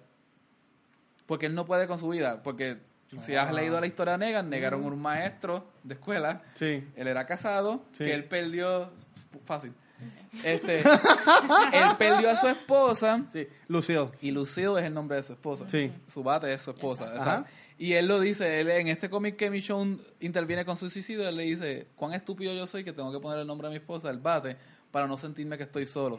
Porque él no puede con su vida. Porque Si has leído la historia de Negan, Negan era un maestro de escuela. Sí. Él era casado, Sí. que él perdió. Fácil. Este, él perdió a su esposa. Sí. Lucille. Y Lucille es el nombre de su esposa. Sí. Su bate es su esposa. Ajá. exacto. Y él lo dice, él en este cómic que Michonne interviene con su suicidio, él le dice, cuán estúpido yo soy que tengo que poner el nombre a mi esposa, el bate, para no sentirme que estoy solo.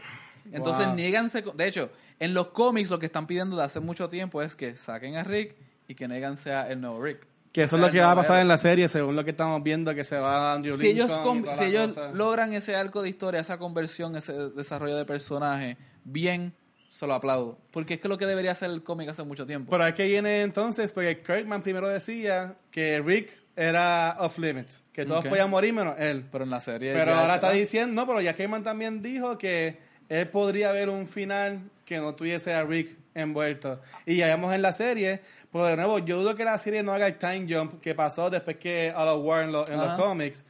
Entonces, Wow. nieganse, de hecho, en los cómics lo que están pidiendo de hace mucho tiempo es que saquen a Rick y que Negan sea el nuevo Rick. Que eso es lo que va a pasar en la serie, según lo que estamos viendo, que se va Andrew si ellos, Lincoln si cosa. logran ese arco de historia, esa conversión, ese desarrollo de personaje bien, se lo aplaudo. Porque es que lo que debería ser el cómic hace mucho tiempo. Pero es que viene entonces, porque Kirkman primero decía que Rick era off limits, que todos podían morir menos él. Pero en la serie. Pero ahora está diciendo, no, pero ya Kirkman también dijo que él podría ver un final que no tuviese a Rick envuelto. Y ya vemos en la serie, pero de nuevo, yo dudo que la serie no haga el time jump que pasó después que All of War en, lo- en los cómics.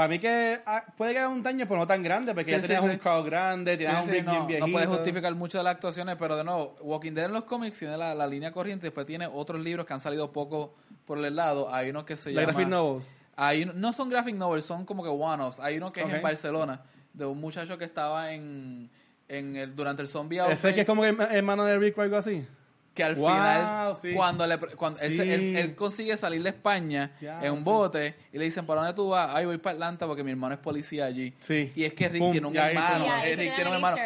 Para mí que ah, puede que haga un daño, pero no tan grande, porque Sí, ya tenías sí. un Carl grande, tenías un no, bien no viejito. puede justificar mucho de las actuaciones, pero de nuevo, Walking Dead en los cómics tiene la, la línea corriente, después tiene otros libros que han salido poco por el lado. Hay uno que se La llama. graphic novels. Hay no son graphic novels, son como que one-offs. Hay uno que es en Barcelona, de un muchacho que estaba en, en el, durante el zombie Ese outbreak, que es como hermano de Rick o algo así. Que al Wow, final, sí. cuando, le, cuando él, se- Sí. él- él consigue salir de España en un sí. bote y le dicen, ¿para dónde tú vas? Ay, voy para Atlanta porque mi hermano es policía allí. Sí. Y es que Rick tiene un hermano. eh, Rick tiene un hermano.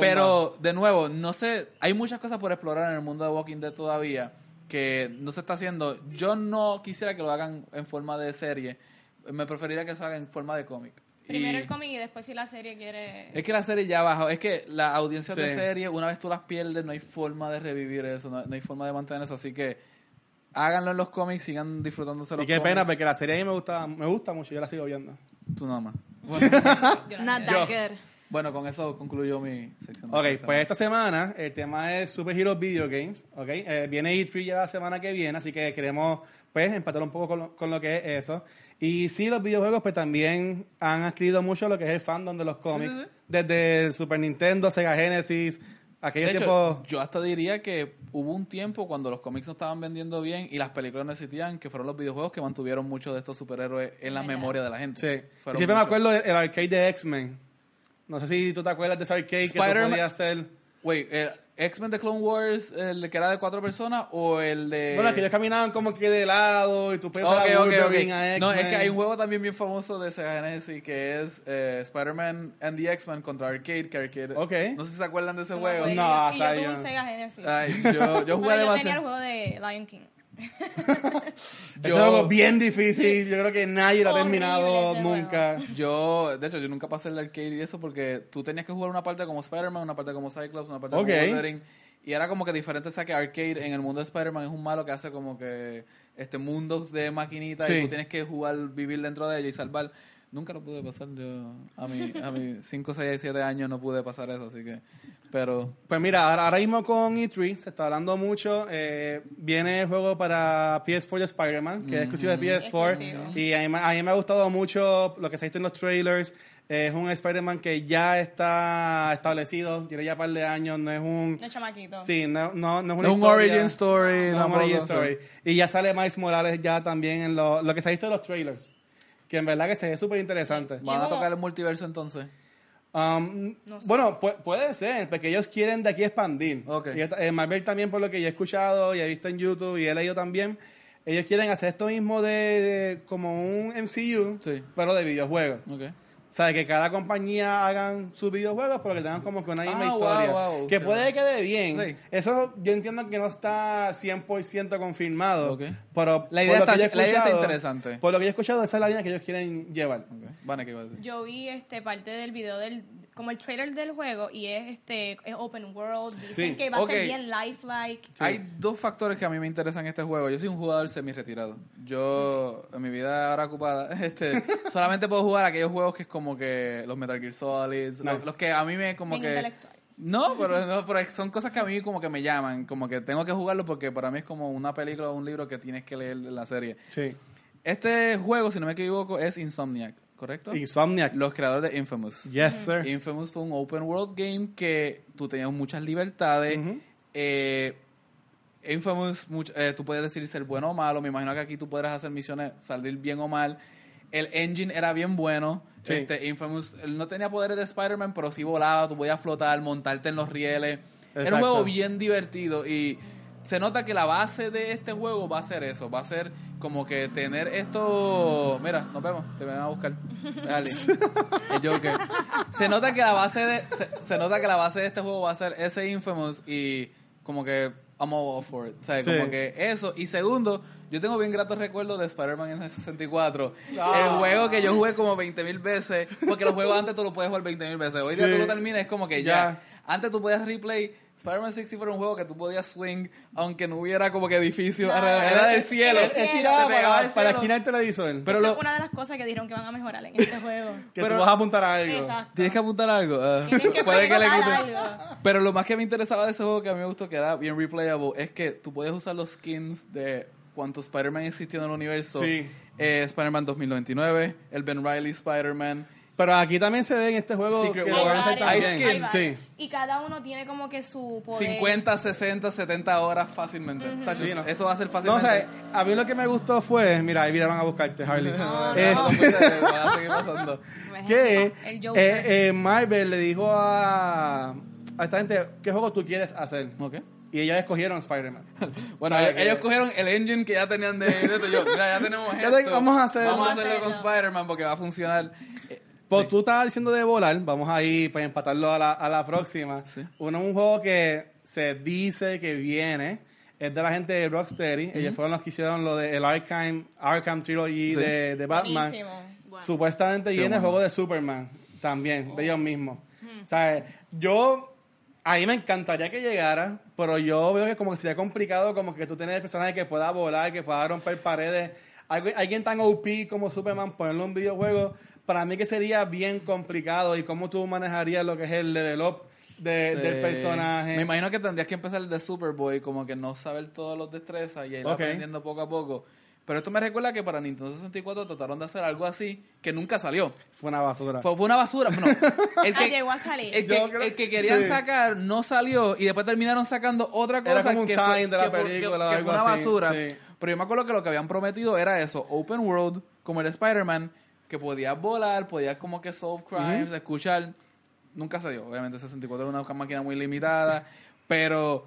Pero, de nuevo, no sé, hay muchas cosas por explorar en el mundo de Walking Dead todavía que no se está haciendo. Yo no quisiera que lo hagan en forma de serie. Me preferiría que se haga en forma de cómic. Primero Y el cómic y después si la serie quiere... es que la serie ya bajó. Es que la audiencia de serie, una vez tú las pierdes, no hay forma de revivir eso. No, no hay forma de mantener eso. Así que háganlo en los cómics, sigan disfrutándose los Y qué cómics. pena, porque la serie a mí me gusta, me gusta mucho, yo la sigo viendo. Tú nada más. Yo no Not quiero. that good. Bueno, con eso concluyo mi sección. Ok, pues esta semana el tema es Super Hero Video Games, ok. Eh, viene E3 ya la semana que viene, así que queremos pues empatar un poco con lo, con lo que es eso. Y sí, los videojuegos pues también han adquirido mucho lo que es el fandom de los cómics. sí, sí. Desde Super Nintendo, Sega Genesis, aquellos tiempos... yo hasta diría que hubo un tiempo cuando los cómics no estaban vendiendo bien y las películas no existían, que fueron los videojuegos que mantuvieron muchos de estos superhéroes en la memoria de la gente. Sí. Y siempre me acuerdo del el arcade de X-Men. No sé si tú te acuerdas de ese arcade que tú Spider-Man- podías hacer... Wait, ¿el X-Men de Clone Wars, el que era de cuatro personas o el de... Bueno, que ellos caminaban como que de lado y tú puedes Ok, usar a ok, ok. Wolverine, a No, es que hay un juego también bien famoso de Sega Genesis que es eh, Spider-Man and the X-Men contra Arcade, que Arcade... Ok. No sé si se acuerdan de ese No, juego. y No, yo- hasta y yo ahí tuve yo un no. Sega Genesis. Ay, yo, yo jugué Bueno, yo tenía el demasiado. juego de Lion King. Es Yo- algo bien difícil. Yo creo que nadie lo ha terminado nunca. Yo, de hecho, yo nunca pasé el arcade y eso porque tú tenías que jugar una parte como Spider-Man, una parte como Cyclops, una parte como Wolverine. Y era como que diferente, o sea, que arcade en el mundo de Spider-Man es un malo que hace como que este mundos de maquinitas Sí. y tú tienes que jugar, vivir dentro de ellos y salvar. Nunca lo pude pasar yo. A mi, a mis 5, 6, 7 años no pude pasar eso, así que. Pero. Pues mira, ahora, ahora mismo con E3 se está hablando mucho. eh, viene el juego para PS4 de Spider-Man, que es exclusivo de PS4. Exclusivo. Y a mí, me- a mí me ha gustado mucho lo que se ha visto en los trailers. Es un Spider-Man que ya está establecido, tiene ya un par de años, no es un... De chamaquito. Sí, no, no, no es una No es un historia- origin story, no es un origin story. Y ya sale Miles Morales ya también en lo, lo que se ha visto en los trailers. Que en verdad que se ve súper interesante. ¿Van a tocar el multiverso entonces? Um, No sé. Bueno, pu- puede ser, porque ellos quieren de aquí expandir. Ok. Y eh, Marvel también, por lo que yo he escuchado y he visto en YouTube y he leído también, ellos quieren hacer esto mismo de, de como un MCU, Sí. pero de videojuegos. Ok. O sea, que cada compañía hagan sus videojuegos, pero que tengan como que una misma Ah, wow, historia. wow, que sí. puede que quede bien. Sí. Eso yo entiendo que no está 100% confirmado. Ok. Pero La idea está- que la idea interesante. Por lo que yo he escuchado, esa es la línea que ellos quieren llevar. Ok. Vane, ¿qué iba a decir? Yo vi este parte del video del como el trailer del juego y es este es open world, dicen Sí. que va a ser bien lifelike. Hay dos factores que a mí me interesan en este juego. Yo soy un jugador semi-retirado. Yo, en mi vida ahora ocupada, este, solamente puedo jugar aquellos juegos que es como que los Metal Gear Solid, los, Nice. los que a mí me como Bien que... No, pero, no, pero son cosas que a mí como que me llaman, como que tengo que jugarlo porque para mí es como una película o un libro que tienes que leer de la serie. Sí. Este juego, si no me equivoco, es Insomniac, ¿correcto? Insomniac. Los creadores de Infamous. Yes, sir. Infamous fue un open world game que tú tenías muchas libertades. Eh, Infamous, much- eh, tú puedes decir ser bueno o malo. Me imagino que aquí tú podrás hacer misiones, salir bien o mal. El engine era bien bueno. Sí. Este, Infamous él no tenía poderes de Spider-Man, pero sí volaba. Tú podías flotar, montarte en los rieles. Era un Exacto. juego bien divertido y se nota que la base de este juego va a ser eso. Va a ser como que tener esto... Mira, nos vemos. Te van a buscar. Dale. El Joker. Se nota que la base de se, se nota que la base de este juego va a ser ese Infamous y como que I'm all for it. O sea, Sí. como que eso. Y segundo, yo tengo bien gratos recuerdos de Spider-Man en el 64. Ah. El juego que yo jugué como 20 mil veces. Porque los juegos antes tú lo puedes jugar 20 mil veces. Hoy día Sí. tú lo terminas, es como que ya. Ya. Antes tú podías replay. Spider-Man 64 era un juego que tú podías swing, aunque no hubiera como que edificio. No. Era, era del cielo. Para, para la esquina del televisor. Pero Esa lo- es una de las cosas que dijeron que van a mejorar en este juego. que pero- tú vas a apuntar a algo. Exacto. Tienes que apuntar algo. Ah, que puede que le algo. Pero lo más que me interesaba de ese juego que a mí me gustó, que era bien replayable, es que tú podías usar los skins de cuántos Spider-Man existió en el universo. Sí. Eh, Spider-Man 2099, el Ben Riley Spider-Man. Pero aquí también se ve en este juego Secret que Wars. lo van a hacer Hay también. Sí. Y cada uno tiene como que su poder. 50, 60, 70 horas fácilmente. O sea, Sí, ¿no? Eso va a ser No, o fácilmente. sea, a mí lo que me gustó fue, mira, ahí van a buscarte, Harley. No, no. Este, va a seguir pasando. que eh, eh, Marvel le dijo a, a esta gente, ¿qué juego tú quieres hacer? Ok. Y ellos escogieron Spider-Man. Bueno, ¿Sabe ellos, cogieron el engine que ya tenían de, de esto. Yo, mira, ya tenemos esto. vamos a hacerlo. Vamos a hacerlo con. Spider-Man porque va a funcionar. Pues tú estabas diciendo de volar, vamos ahí para empatarlo a la, a la próxima. Sí. Uno un juego que se dice que viene, es de la gente de Rocksteady. Ellos fueron los que hicieron lo de el Arkham, Arkham Trilogy Sí. de, de Batman. Supuestamente Sí, viene el juego de Superman también, de ellos mismos. O sea, yo, a mí me encantaría que llegara, pero yo veo que como que sería complicado como que tú tienes personaje que pueda volar, que pueda romper paredes. Algu- Alguien tan OP como Superman, ponerlo en un videojuego, para mí que sería bien complicado y cómo tú manejarías lo que es el level up de- Sí. del personaje. Me imagino que tendrías que empezar el de Superboy, como que no saber todos los destrezas y ir aprendiendo poco a poco. Pero esto me recuerda que para Nintendo 64 trataron de hacer algo así que nunca salió. Fue una basura. Fue, fue una basura. No, el Ah, que, llegó a salir. El que, Yo creo- el que querían sí. sacar no salió y después terminaron sacando otra cosa Era como un que, time fue, de la que fue- que- película o que algo fue una así, basura. sí. Pero yo me acuerdo que lo que habían prometido era eso, open world, como el Spider-Man, que podías volar, podías como que solve crimes, escuchar. Nunca se dio, obviamente 64 era una máquina muy limitada, pero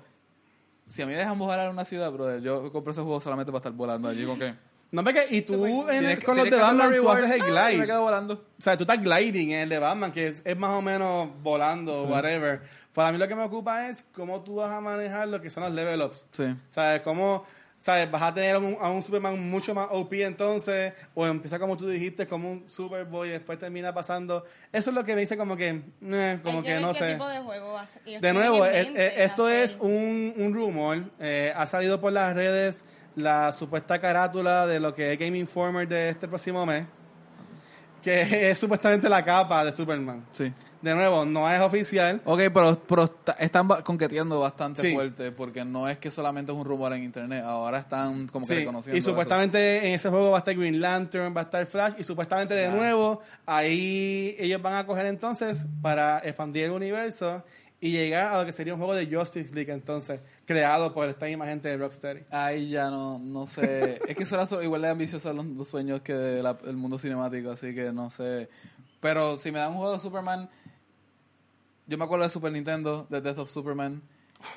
si a mí me dejan volar en una ciudad, brother, yo compré ese juego solamente para estar volando allí, con que... No, porque, y tú en el- que- con los de Batman, tú haces el Ah, glide. me quedo volando. O sea, tú estás gliding en el de Batman, que es, es más o menos volando, whatever. Para mí lo que me ocupa es cómo tú vas a manejar lo que son los level ups. Sí. ¿Sabes? Cómo, ¿sabes? Vas a tener a un, a un Superman mucho más OP entonces, o empieza como tú dijiste, como un Superboy y después termina pasando. Eso es lo que me dice como que, eh, como que no qué sé. tipo de juego nuevo, eh, esto hacer. es un, un rumor. eh, ha salido por las redes la supuesta carátula de lo que es Game Informer de este próximo mes, que es supuestamente la capa de Superman. Sí. De nuevo, no es oficial. Ok, pero, pero está- están conqueteando bastante Sí. fuerte porque no es que solamente es un rumor en internet, ahora están como que Sí, reconociendo. y eso. supuestamente en ese juego va a estar Green Lantern, va a estar Flash, y supuestamente de nuevo ahí ellos van a coger entonces para expandir el universo y llegar a lo que sería un juego de Justice League entonces, creado por esta misma gente de Rocksteady. Ahí ya no, no sé. es que suena so- igual de ambicioso los, los sueños que de la- el mundo cinemático, así que no sé. Pero si me dan un juego de Superman, yo me acuerdo de Super Nintendo, de Death of Superman,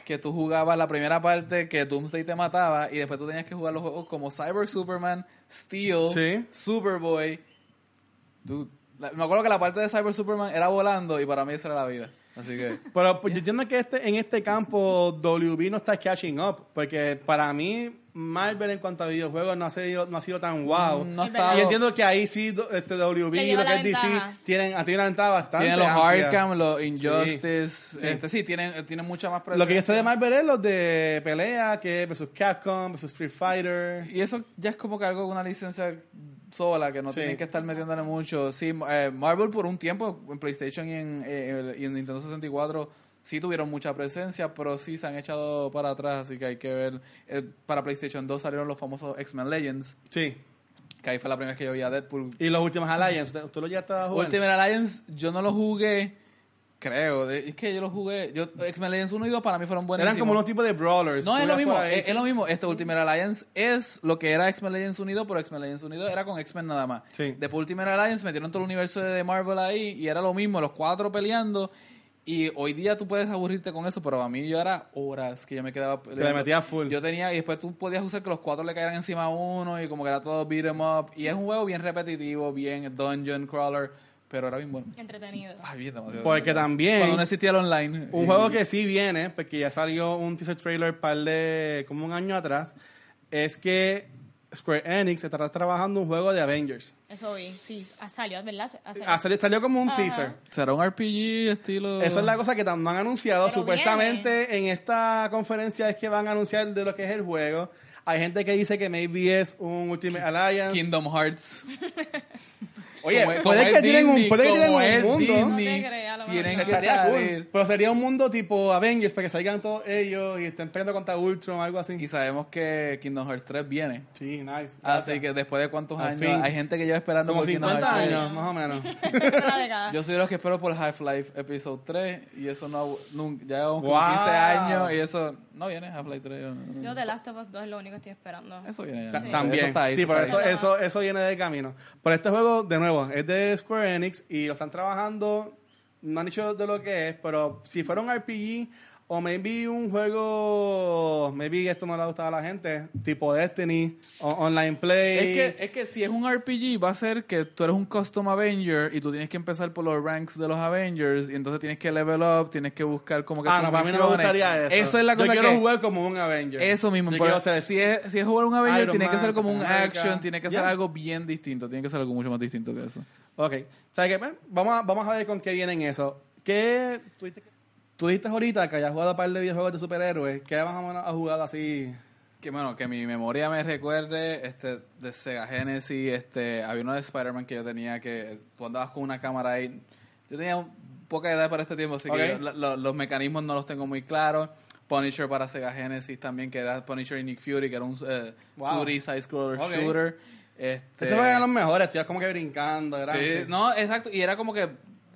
que tú jugabas la primera parte que Doomsday te mataba y después tú tenías que jugar los juegos como Cyber Superman, Steel, Sí. Superboy. Dude, la- me acuerdo que la parte de Cyber Superman era volando y para mí esa era la vida. Así que... Pero pues, yo entiendo que este, en este campo WB no está catching up, porque para mí Marvel en cuanto a videojuegos no ha sido, no ha sido tan wow. No Y entiendo que ahí sí este WB y lo que es DC tienen, tienen una ventaja bastante Tienen los amplia. Arkham, los Injustice, Sí. este sí, tienen, tienen mucha más presencia. Lo que yo sé de Marvel es los de pelea, que versus Capcom, versus Street Fighter. Y eso ya es como que algo con una licencia sola, que no Sí. tienen que estar metiéndole mucho. Sí, eh, Marvel por un tiempo en PlayStation y en, eh, y en Nintendo 64 sí tuvieron mucha presencia, pero sí se han echado para atrás, así que hay que ver. Eh, para PlayStation 2 salieron los famosos X-Men Legends, Sí. que ahí fue la primera vez que yo vi a Deadpool. Y los últimos Alliance, ¿tú- ¿tú lo ya estabas jugando? Ultimate Alliance, yo no lo jugué. Creo, es que yo lo jugué. Yo, X-Men Legends 1 y 2 para mí fueron buenísimos. Eran como unos tipos de brawlers. No, es lo mismo, es, lo mismo. Este Ultimate Alliance es lo que era X-Men Legends Unido, pero X-Men Legends Unido era con X-Men nada más. Sí. Después Ultimate Alliance metieron todo el universo de Marvel ahí y era lo mismo, los cuatro peleando. Y hoy día tú puedes aburrirte con eso, pero a mí yo era horas que yo me quedaba... le metías full. Yo tenía, y después tú podías usar que los cuatro le cayeran encima a uno y como que era todo beat 'em up. Y es un juego bien repetitivo, bien dungeon crawler, pero era bien bueno. Entretenido. Ay, bien demasiado. Porque también- Cuando no existía el online. Un Y- juego que sí viene, porque ya salió un teaser trailer par de como un año atrás, es que Square Enix está trabajando un juego de Avengers. Eso vi. Sí, ah, salió, ¿verdad? Hace- Ah, salió, salió como un Ajá. teaser. ¿Será un RPG estilo...? Esa es la cosa que tam- no han anunciado. Pero Supuestamente en esta conferencia es que van a anunciar de lo que es el juego. Hay gente que dice que maybe es un Ultimate Alliance. Kingdom Hearts. Oye, Como puede como que tienen un, puede que tienen un mundo. Disney, tienen que Estaría cool. salir. Pero sería un mundo tipo Avengers para que salgan todos ellos y estén peleando contra Ultron o algo así. Y sabemos que Kingdom Hearts 3 viene. Sí, nice. Así que después de cuántos Al años, fin. hay gente que lleva esperando como por Kingdom 50 Hearts 3. años, más o menos. Yo soy de los que espero por Half-Life Episode 3 y eso no, nunca, ya llevamos Wow. 15 años y eso no viene Half-Life 3. no, no. Yo The Last of Us 2 es lo único que estoy esperando. Eso viene ya. Ta- Eso También. está ahí, sí, está eso, eso, eso viene de camino. Pero este juego, de nuevo, es de Square Enix y lo están trabajando. No han dicho de lo que es, pero si fuera un RPG o maybe un juego, maybe esto no le gustaba a la gente, tipo Destiny o Online Play. Es que, es que si es un RPG, va a ser que tú eres un custom Avenger y tú tienes que empezar por los ranks de los Avengers y entonces tienes que level up, tienes que buscar como que ah, no, para mí no me gustaría eso. Eso es la cosa Yo quiero que... jugar como un Avenger. Eso mismo, pero si, es, si es jugar un Avenger, Iron tiene que ser como un America. action, tiene que ser algo bien distinto, tiene que ser algo mucho más distinto que eso. Ok. O sea que, bueno, vamos, a, vamos a ver con qué vienen eso. ¿Qué, tú, dijiste, tú dijiste ahorita que hayas jugado un par de videojuegos de superhéroes. ¿Qué más o menos has jugado así? Que bueno, que mi memoria me recuerde este de Sega Genesis, este había uno de Spider-Man que yo tenía que tú andabas con una cámara ahí. Yo tenía poca edad para este tiempo, así Ok. que yo- lo- lo- los mecanismos no los tengo muy claros. Punisher para Sega Genesis también, que era Punisher y Nick Fury, que era un eh, Wow. 2D side-scroller Ok. shooter. Este, Esos eran los mejores, tío, como que brincando. Era Sí, no, exacto. Y era como que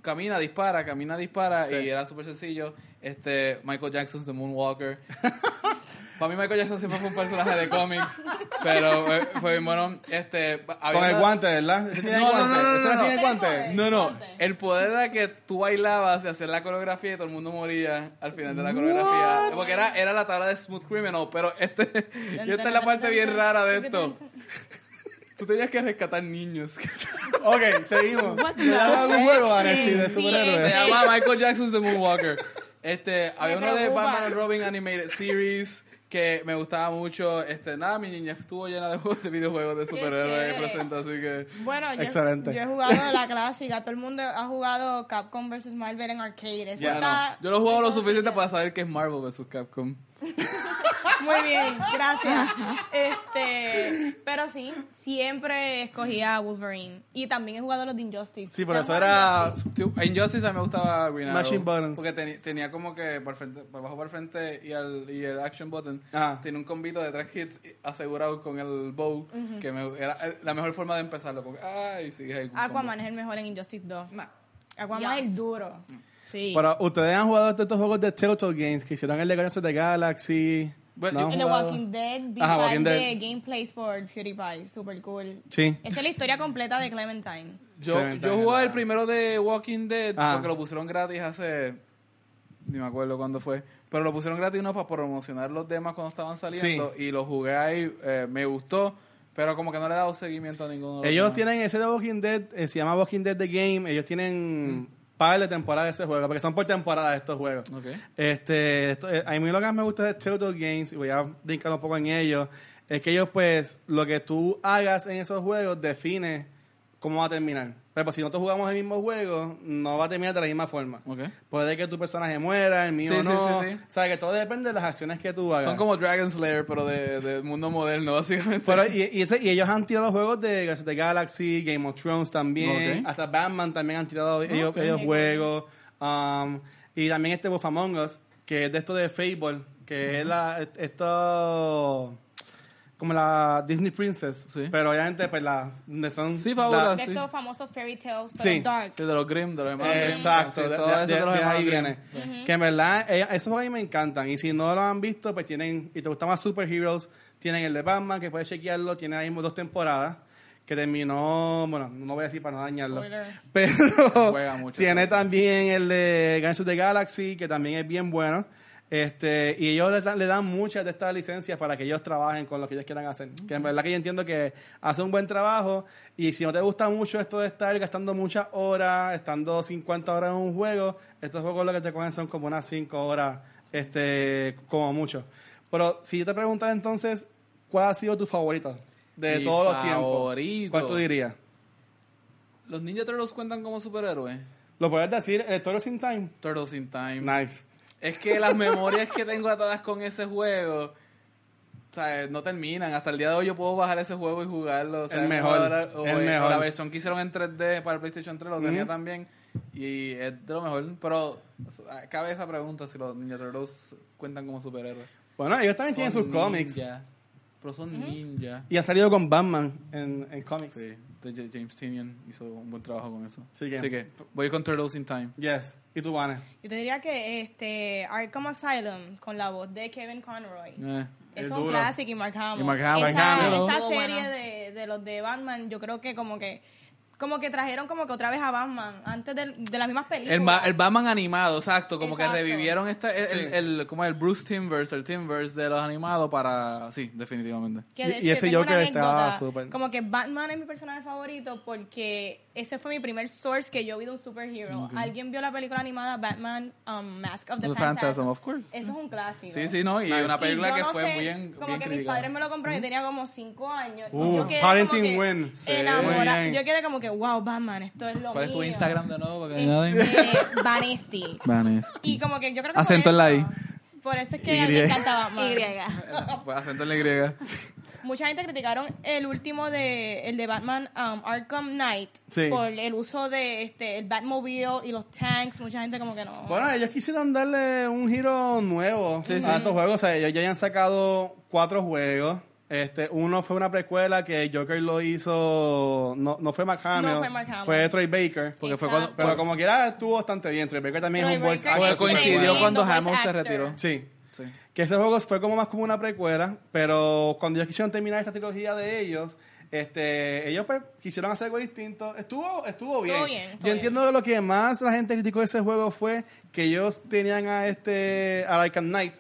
camina, dispara, camina, dispara. Sí. Y era súper sencillo. Este, Michael Jackson's The Moonwalker. Para mí Michael Jackson siempre fue un personaje de cómics. Pero fue bien bueno. Este, había Con el una- guante, ¿verdad? ¿Ese tiene No, el no, guante? no, no, ¿Ese no, no. sin el guante? No, no. El poder era que tú bailabas y hacías la coreografía y todo el mundo moría al final de la coreografía. What? Porque era, era la tabla de Smooth Criminal. Pero este, y esta es la parte bien rara de esto. Tú tenías que rescatar niños. Ok, seguimos. ¿Se llama algún juego, Anesti, de Sí, Se superhéroes? llama Michael Jackson's The Moonwalker. Este, había uno de. Batman and Robin Animated Series que me gustaba mucho. Este, nada, mi niña estuvo llena de juegos de videojuegos de superhéroes presente, así que Bueno, yo, Excelente. yo he jugado la clásica. Todo el mundo ha jugado Capcom vs. Marvel en arcade. Eso Ya, está- yo lo he jugado lo suficiente para saber que es Marvel vs. Capcom. Muy bien, gracias. Este, pero sí, siempre escogía a Wolverine. Y también he jugado los de Injustice. Sí, por ¿Te eso era... Injustice a mí me gustaba Green Arrow. Machine buttons. Porque tenía como que por, frente, por abajo por frente y, al, y el action button. Ajá. Tiene un combito de tres hits asegurado con el bow. Que me, era la mejor forma de empezarlo. Porque, ay, sí, hay Aquaman es el mejor en Injustice 2. combo. Nah. Aquaman es el duro. Sí. Pero ustedes han jugado estos juegos de Telltale Games que hicieron el de Guardians of the Galaxy. Bueno, ¿No en The? Walking Dead, Ajá, Walking de Dead. gameplays por PewDiePie. Super cool. Sí. Esa es la historia completa de Clementine. Yo, Clementine, yo jugaba el primero de Walking Dead Ah. porque lo pusieron gratis hace. Ni me acuerdo cuándo fue. Pero lo pusieron gratis no para promocionar los demás cuando estaban saliendo. Y lo jugué ahí. eh, me gustó. Pero como que no le he dado seguimiento a ninguno de los Ellos demás. tienen ese de Walking Dead, eh, se llama Walking Dead The Game. Ellos tienen par de temporadas de ese juego, porque son por temporada estos juegos. Este, esto- eh, a mí lo que más me gusta de Telltale Games, y voy a brincar un poco en ellos, es que ellos, pues, lo que tú hagas en esos juegos define cómo va a terminar. Por ejemplo, si nosotros jugamos el mismo juego, no va a terminar de la misma forma. Ok. Puede que tu personaje muera, el mío Sí, no. sí, sí. O sea, que todo depende de las acciones que tú hagas. Son como Dragon Slayer, pero de, de mundo moderno, básicamente. Pero, y, y ese- y ellos han tirado juegos de Galaxy, Game of Thrones también, hasta Batman también han tirado ellos juegos. Um, y también este Wolf Among Us, que es de esto de Fable, que es la, esto... como la Disney Princess, Sí. pero obviamente pues la donde son Sí. De sí. estos famosos fairy tales, pero Sí. dark. Sí, de los Grimm, de los hermanos Grimm. Exacto, Sí, de, todo de- eso de- de los de hermanos ahí Grimm. viene. Que en verdad, eh, esos a mí me encantan. Y si no lo han visto, pues tienen, y te gustan más superheroes, tienen el de Batman, que puedes chequearlo, tiene ahí mismo dos temporadas, que terminó, bueno, no voy a decir para no dañarlo, Spoiler. pero Juega mucho tiene también. también el de Guardians of the Galaxy, que también es bien bueno. Este, y ellos le dan, muchas de estas licencias para que ellos trabajen con lo que ellos quieran hacer. Que en verdad que yo entiendo que hace un buen trabajo. Y si no te gusta mucho esto de estar gastando muchas horas, estando 50 horas en un juego, estos juegos lo que te cogen son como unas 5 horas, este, como mucho. Pero si yo te preguntara entonces, ¿cuál ha sido tu favorito de Mi todos los tiempos? ¿Cuál tú dirías? ¿Los Ninja Turtles cuentan como superhéroes? ¿Lo puedes decir? ¿El Turtles in Time? Turtles in Time. Nice. Es que las memorias que tengo atadas con ese juego, o sea, no terminan. Hasta el día de hoy yo puedo bajar ese juego y jugarlo. O sea, El mejor, ahora- o, el o mejor. la versión que hicieron en 3D para el PlayStation 3 lo tenía también. Y es de lo mejor. Pero cabe esa pregunta si los Ninja Turtles cuentan como superhéroes. Bueno, ellos también tienen Son sus cómics. Pero son ninja. Y han salido con Batman en, en cómics. Sí, de James Tynion hizo un buen trabajo con eso. Sí que- Así que voy con Turtles in Time. Yes. ¿Y tú, Vane? Yo te diría que este Arkham Asylum, con la voz de Kevin Conroy. Eh. Es un clásico y Mark Hamill. Y Mark Hamill. Esa, Mark Hamill. esa serie de, de los de Batman, yo creo que como que como que trajeron como que otra vez a Batman antes de, de las mismas películas. El, Ba- el Batman animado, exacto, como Exacto. que revivieron esta, el, Sí. el, el- como el Bruce Timverse, el Timverse de los animados para, sí, definitivamente. Que de Y- hecho y yo ese Joker estaba anécdota, súper. Como que Batman es mi personaje favorito porque ese fue mi primer source que yo vi de un superhero. Alguien vio la película animada Batman um, Mask of the, The Phantasm. Phantasm, of course. Eso es un clásico. Sí, sí, no, y una Sí, película yo que no fue sé, bien, como bien que mis criticada. padres me lo compraron y tenía como cinco años. y Uh, yo quedé Parenting como que win. Sí. enamorada. Muy bien. Yo quedé como que, wow, Batman, esto es lo ¿Cuál es tu mío. Instagram de nuevo? Para que Este, añaden? Vanesti. Vanesti. Y como que yo creo que Acento en la I. Por eso es que Y. a mí me encanta Batman. Y. Pues acento en la Y. Mucha gente criticaron el último de el de Batman um, Arkham Knight Sí. por el uso de este el Batmobile y los tanks. Mucha gente como que no. Bueno, ellos quisieron darle un giro nuevo Sí, sí. a estos juegos. O sea, ellos ya hayan sacado cuatro juegos. Este, uno fue una precuela que Joker lo hizo, no, no fue Mark Hamill, No fue Mark Hamill. fue Troy Baker. Porque fue cuando, Pero como quiera estuvo bastante bien. Troy Baker también Troy es un voice Baker actor. coincidió cuando Hamill se retiró. Sí. Sí. Que ese juego fue como más como una precuela, pero cuando ellos quisieron terminar esta trilogía de ellos, este, ellos pues quisieron hacer algo distinto. Estuvo, estuvo bien. bien, estuvo Yo bien. entiendo que lo que más la gente criticó de ese juego fue que ellos tenían a este, a Arkham Knight.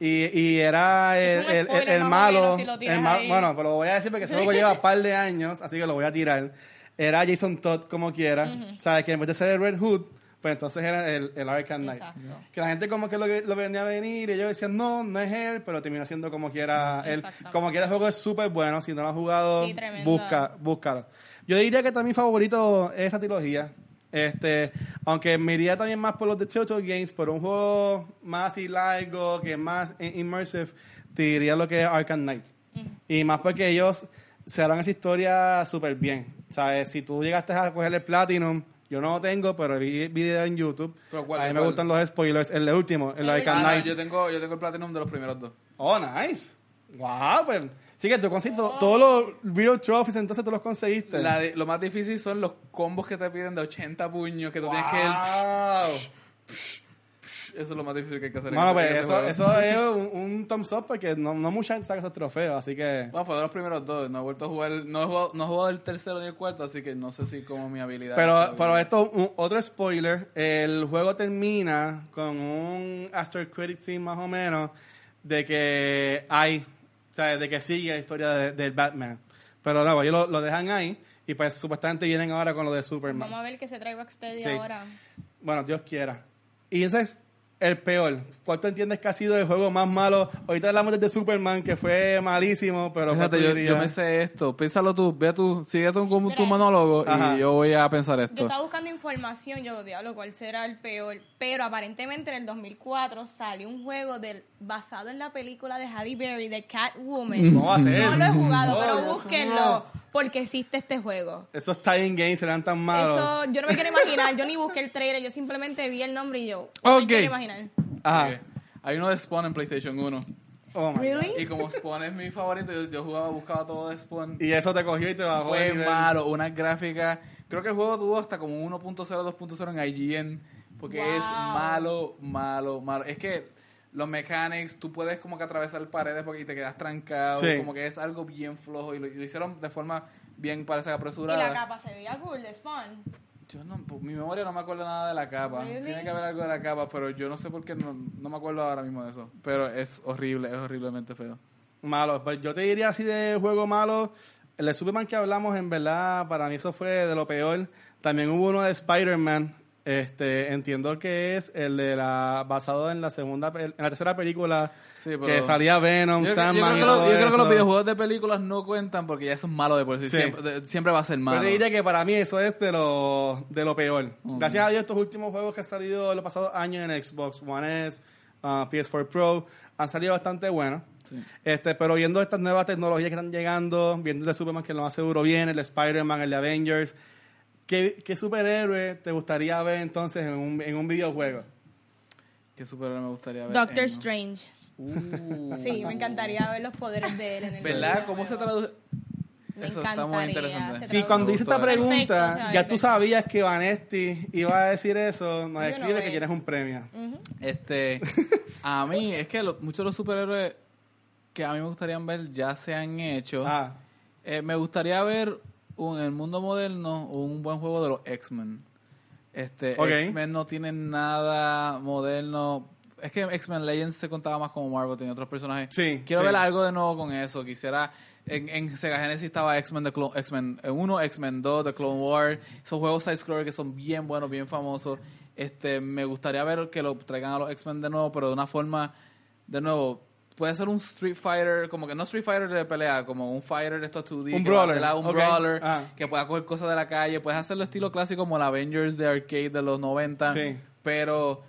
Y, y era el, el- el- el malo. si el ma- ahí. bueno, pero lo voy a decir porque ese juego lleva un par de años, así que lo voy a tirar. Era Jason Todd como quiera. ¿Sabes? Que en vez de ser el Red Hood, pues entonces era el, el Arkham Knight. Exacto. Que la gente como que lo, lo venía a venir y ellos decían, no, no es él, pero terminó siendo como quiera él. Como quiera el juego es súper bueno. Si no lo has jugado, Sí, busca, búscalo. Yo diría que también mi favorito es esa trilogía. Este, aunque me iría también más por los de Telltale Games, por un juego más así largo, que es más immersive, te diría lo que es Arkham Knight. Y más porque ellos se harán esa historia súper bien. ¿Sabes? Si tú llegaste a coger el Platinum, yo no lo tengo, pero vi video en YouTube. ¿Pero cuál, a mí me cuál? gustan los spoilers. El de último, el de El Arkham Ah, no, Knight. yo tengo, yo tengo el Platinum de los primeros dos. Oh, nice. Wow, pues. Sí que tú conseguiste to- todos los Real Trophies, entonces tú los conseguiste. La de- lo más difícil son los combos que te piden de 80 puños, que tú tienes que... ir- Wow. Eso es lo más difícil que hay que hacer. en Bueno, pues eso, eso es un, un thumbs up porque no, no mucha gente saca esos trofeos, así que... Bueno, fue de los primeros dos. No he vuelto a jugar. No he jugado, no he jugado el tercero ni el cuarto, así que no sé si como mi habilidad. Pero, pero esto, un- otro spoiler, el juego termina con un after credit scene más o menos de que hay, o sea, de que sigue la historia de- del Batman. Pero no, ellos lo, lo dejan ahí y pues supuestamente vienen ahora con lo de Superman. Vamos a ver qué se trae Rocksteady Sí. ahora. Bueno, Dios quiera. Y ese es el peor. ¿Cuál tú entiendes que ha sido el juego más malo? Ahorita hablamos de Superman, que fue malísimo, pero... ¿cuál Fíjate, yo, yo me sé esto. Piénsalo tú, ve tú, sigue tú con tu monólogo Ajá. y yo voy a pensar Yo esto. estaba buscando información, yo diablo, cuál será el peor. Pero aparentemente en el 2004 salió un juego del, basado en la película de Halle Berry de Catwoman. No va a ser. No lo he jugado, No, pero búsquenlo. Porque existe este juego. Esos tie games serán tan malos. Eso, yo no me quiero imaginar. Yo ni busqué el trailer, yo simplemente vi el nombre y yo. no Ok. me quiero imaginar. Ajá. Hay uno de Spawn en PlayStation 1. Oh, my Really? Y como Spawn es mi favorito, yo, yo jugaba, buscaba todo de Spawn. God. Y eso te cogió y te bajó. Fue malo, unas gráficas. Creo que el juego tuvo hasta como 1.0, 2.0 en IGN. Porque es malo, malo, malo. Es que los mechanics, tú puedes como que atravesar paredes porque y te quedas trancado. Sí. Como que es algo bien flojo. Y lo, y lo hicieron de forma bien, parece Y apresurada. la capa se veía cool de Spawn. Yo no, mi memoria no me acuerdo nada de la capa. Really? Tiene que haber algo de la capa, pero yo no sé por qué no, no me acuerdo ahora mismo de eso. Pero es horrible, es horriblemente feo. Malo. Pues yo te diría así de juego malo. El de Superman que hablamos, en verdad, para mí eso fue de lo peor. También hubo uno de Spider-Man. Este, entiendo que es el de la basado en la segunda, en la tercera película Sí, pero- que salía Venom, Yo, yo Sandman. creo y que, lo- yo creo que los videojuegos de películas no cuentan porque ya eso es malo de por sí. Sí. Siempre, de- siempre va a ser Yo malo. te diría que para mí eso es de lo, de lo peor. Gracias a Dios, estos últimos juegos que han salido en los pasados años en Xbox One S, uh, PS4 Pro, han salido bastante buenos. Sí. Este, pero viendo estas nuevas tecnologías que están llegando, viendo el de Superman que lo más seguro viene, el de Spider-Man, el de Avengers, ¿qué, qué superhéroe te gustaría ver entonces en un, en un videojuego? ¿Qué superhéroe me gustaría ver? Doctor en- Strange. Uh. Sí, me encantaría ver los poderes de él en el ¿Verdad? ¿Cómo se traduce? Me Eso está muy interesante. Sí, cuando hice esta pregunta, ya tú sabías que Vanesti iba a decir eso, nos Yo no escribe que veo. tienes un premio. Este, a mí, es que lo- muchos de los superhéroes que a mí me gustaría ver ya se han hecho. Ah, Eh, me gustaría ver un, en el mundo moderno un buen juego de los X-Men. Este, Ok. X-Men no tiene nada moderno. Es que X-Men Legends se contaba más como Marvel, tenía otros personajes. Sí, Quiero sí. ver algo de nuevo con eso. Quisiera. En, en Sega Genesis estaba X-Men X-Men 1, X-Men 2, de Clone War. Esos juegos side-scroller que son bien buenos, bien famosos. Este, me gustaría ver que lo traigan a los X-Men de nuevo, pero de una forma, de nuevo, puede ser un Street Fighter, como que no Street Fighter de pelea, como un Fighter de estos 2D. Un que va brawler, de lado, un ok. brawler, Ah. que pueda coger cosas de la calle. Puedes hacerlo estilo clásico como el Avengers de arcade de los 90. Sí. Pero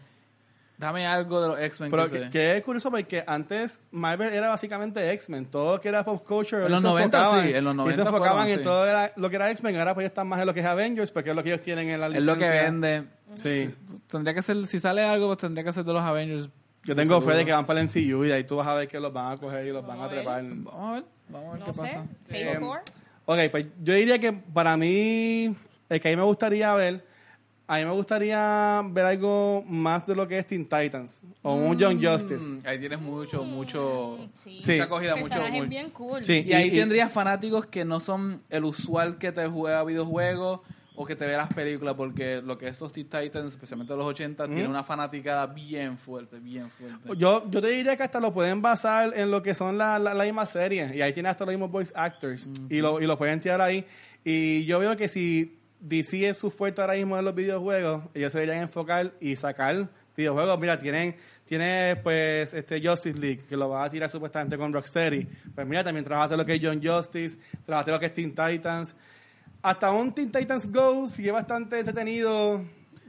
dame algo de los X-Men Pero que que, que es curioso porque antes Marvel era básicamente X-Men, todo lo que era pop culture. En los ellos se 90 enfocaban- sí, en los ellos 90 se enfocaban fueron, en sí. todo era- lo que era X-Men, ahora pues están más en lo que es Avengers, porque es lo que ellos tienen en la es lo que licencia. vende. Sí. Tendría que ser, si sale algo, pues tendría que ser de los Avengers. Yo tengo fe de que van para el MCU y de ahí tú vas a ver que los van a coger y los van a ver. trepar. Vamos a ver, vamos a ver No qué sé. pasa. Phase Eh, 4. Ok, pues yo diría que para mí, el que a mí me gustaría ver, a mí me gustaría ver algo más de lo que es Teen Titans o un Young Justice. Mm, ahí tienes mucho, mucho, Sí. Mucha acogida, mucho, muy- bien cool. Sí. Y ahí y- tendrías fanáticos que no son el usual que te juega videojuegos o que te ve las películas, porque lo que es los Teen Titans, especialmente de los 80, tiene una fanaticada bien fuerte, bien fuerte. Yo, yo te diría que hasta lo pueden basar en lo que son las la, la mismas series. Y ahí tiene hasta los mismos voice actors. y, lo, y lo pueden tirar ahí. Y yo veo que si DC es su fuerte ahora mismo en los videojuegos, ellos se deberían enfocar y sacar videojuegos. Mira, tienen, tiene pues este Justice League, que lo va a tirar supuestamente con Rocksteady. Pues mira, también trabajaste lo que es John Justice, trabajaste lo que es Teen Titans. Hasta un Teen Titans Go, si es bastante entretenido.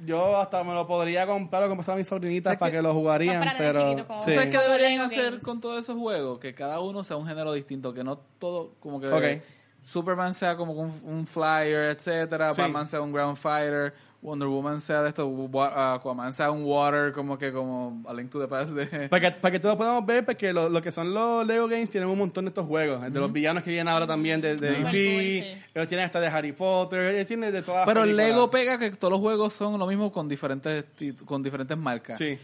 Yo hasta me lo podría comprar o comprar a mis sobrinitas ¿Sabes para que lo jugarían, pero... sí. ¿Sabes qué deberían Lego hacer Games. con todos esos juegos? Que cada uno sea un género distinto, que no todo, como que. Superman sea como un, un flyer, etcétera, Sí. Batman sea un ground fighter, Wonder Woman sea de esto, Aquaman sea un water, como que como A Link to the Past de... Para que, para que todos podamos ver, porque lo, lo que son los Lego Games tienen un montón de estos juegos. El de los villanos que vienen ahora también de, DC. Ellos tienen hasta de Harry Potter. Ellos tienen de todas las Pero el películas. Lego pega que todos los juegos son lo mismo con diferentes con diferentes marcas. Sí.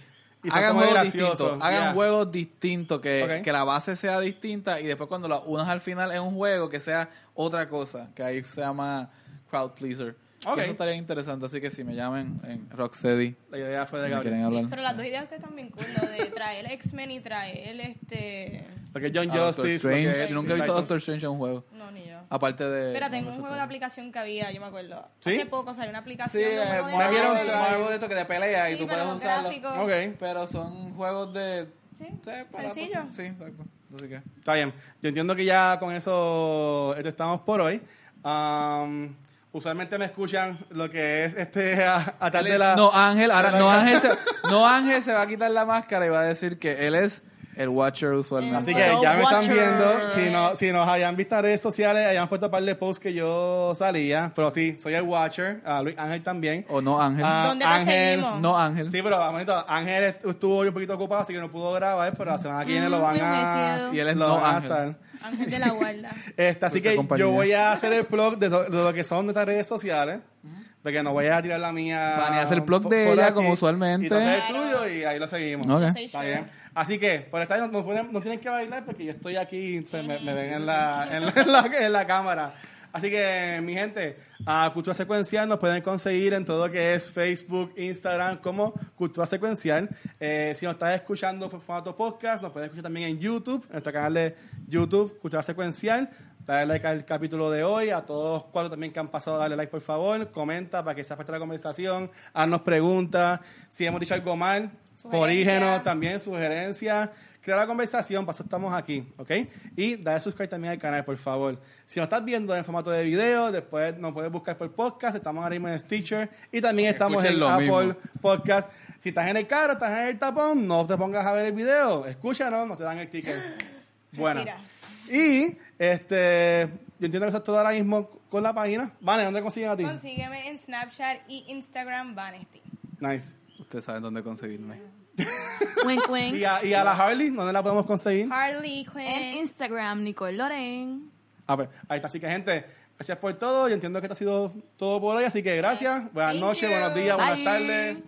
Y hagan juegos distintos, hagan Yeah. juegos distintos, que, que la base sea distinta y después cuando la unas al final en un juego que sea otra cosa, que ahí se llama crowd pleaser. Eso estaría interesante, así que si me llamen en Rocksteady, La idea fue de si me quieren Gabriel. hablar. Pero las dos ideas ustedes están bien cool, lo de traer X-Men y traer este... Lo que es John Doctor Justice. Strange. Yo nunca he visto Titan. Doctor Strange en un juego, No, ni yo. aparte de... Espera, tengo un juego de aplicación que había, yo me acuerdo. ¿Sí? Hace poco salió una Sí, aplicación de un eh, Marvel, vieron Marvel de esto que te pelea y Sí, tú puedes usarlo. gráficos. Ok. Pero son juegos de... Sí, sí, sencillo. Sí, exacto. Así que... Está bien. Yo entiendo que ya con eso estamos por hoy. Um, usualmente me escuchan lo que es este a, Él de la... no, Ángel, ahora no. Ángel, se, no Ángel se va a quitar la máscara y va a decir que él es El Watcher usualmente. Así que ya me están viendo. Si, no, si nos habían visto en redes sociales, habían puesto un par de posts que yo salía. Pero sí, soy el Watcher. a Luis Ángel también. O no, Ángel. Ah, ¿Dónde te Ángel. seguimos? no, Ángel. Sí, pero bonito, Ángel estuvo hoy un poquito ocupado, así que no pudo grabar, pero la semana que viene lo van muy a. Y él es lo no van a Ángel. estar. Ángel de la guarda. Este, así Dulce que compañía. yo voy a hacer el blog de, lo que son nuestras redes sociales. De que no voy a tirar la mía. Vani hace el blog de ella aquí, como usualmente. Y el tuyo y ahí lo seguimos. Ok. Soy Está bien. Así que, por estar no, no pueden- no tienen que bailar porque yo estoy aquí, se me, me ven en la, en, la, en, la, en la cámara. Así que, mi gente, a Cultura Secuencial nos pueden conseguir en todo lo que es Facebook, Instagram, como Cultura Secuencial. Eh, si nos estás escuchando por formato podcast, nos puedes escuchar también en YouTube, en nuestro canal de YouTube, Cultura Secuencial. Dale like al capítulo de hoy, a todos los cuatro también que han pasado, dale like por favor, comenta para que se afecte la conversación, haznos preguntas, si hemos dicho algo mal, corrígenos también, sugerencias, crea la conversación, para eso estamos aquí, ¿ok? Y dale subscribe también al canal, por favor. Si nos estás viendo en formato de video, después nos puedes buscar por podcast, estamos ahora mismo en Stitcher y también estamos Escuchen en lo Apple mismo. Podcast. Si estás en el carro, estás en el tapón, no te pongas a ver el video, escúchanos, no te dan el ticket. Bueno. Mira. Y este, yo entiendo que eso es todo ahora mismo con la página. Vale, ¿dónde consiguen a ti? Consígueme en Snapchat y Instagram Vanity. Nice. Ustedes saben dónde conseguirme. Wink, wink. Y a, y a la Harley, ¿dónde la podemos conseguir? Harley En Quinn. Instagram, Nicole Loren. A ver, ahí está. Así que, gente, gracias por todo. Yo entiendo que esto ha sido todo por hoy. Así que gracias. Buenas Thank noches, you. buenos días, buenas Bye. tardes.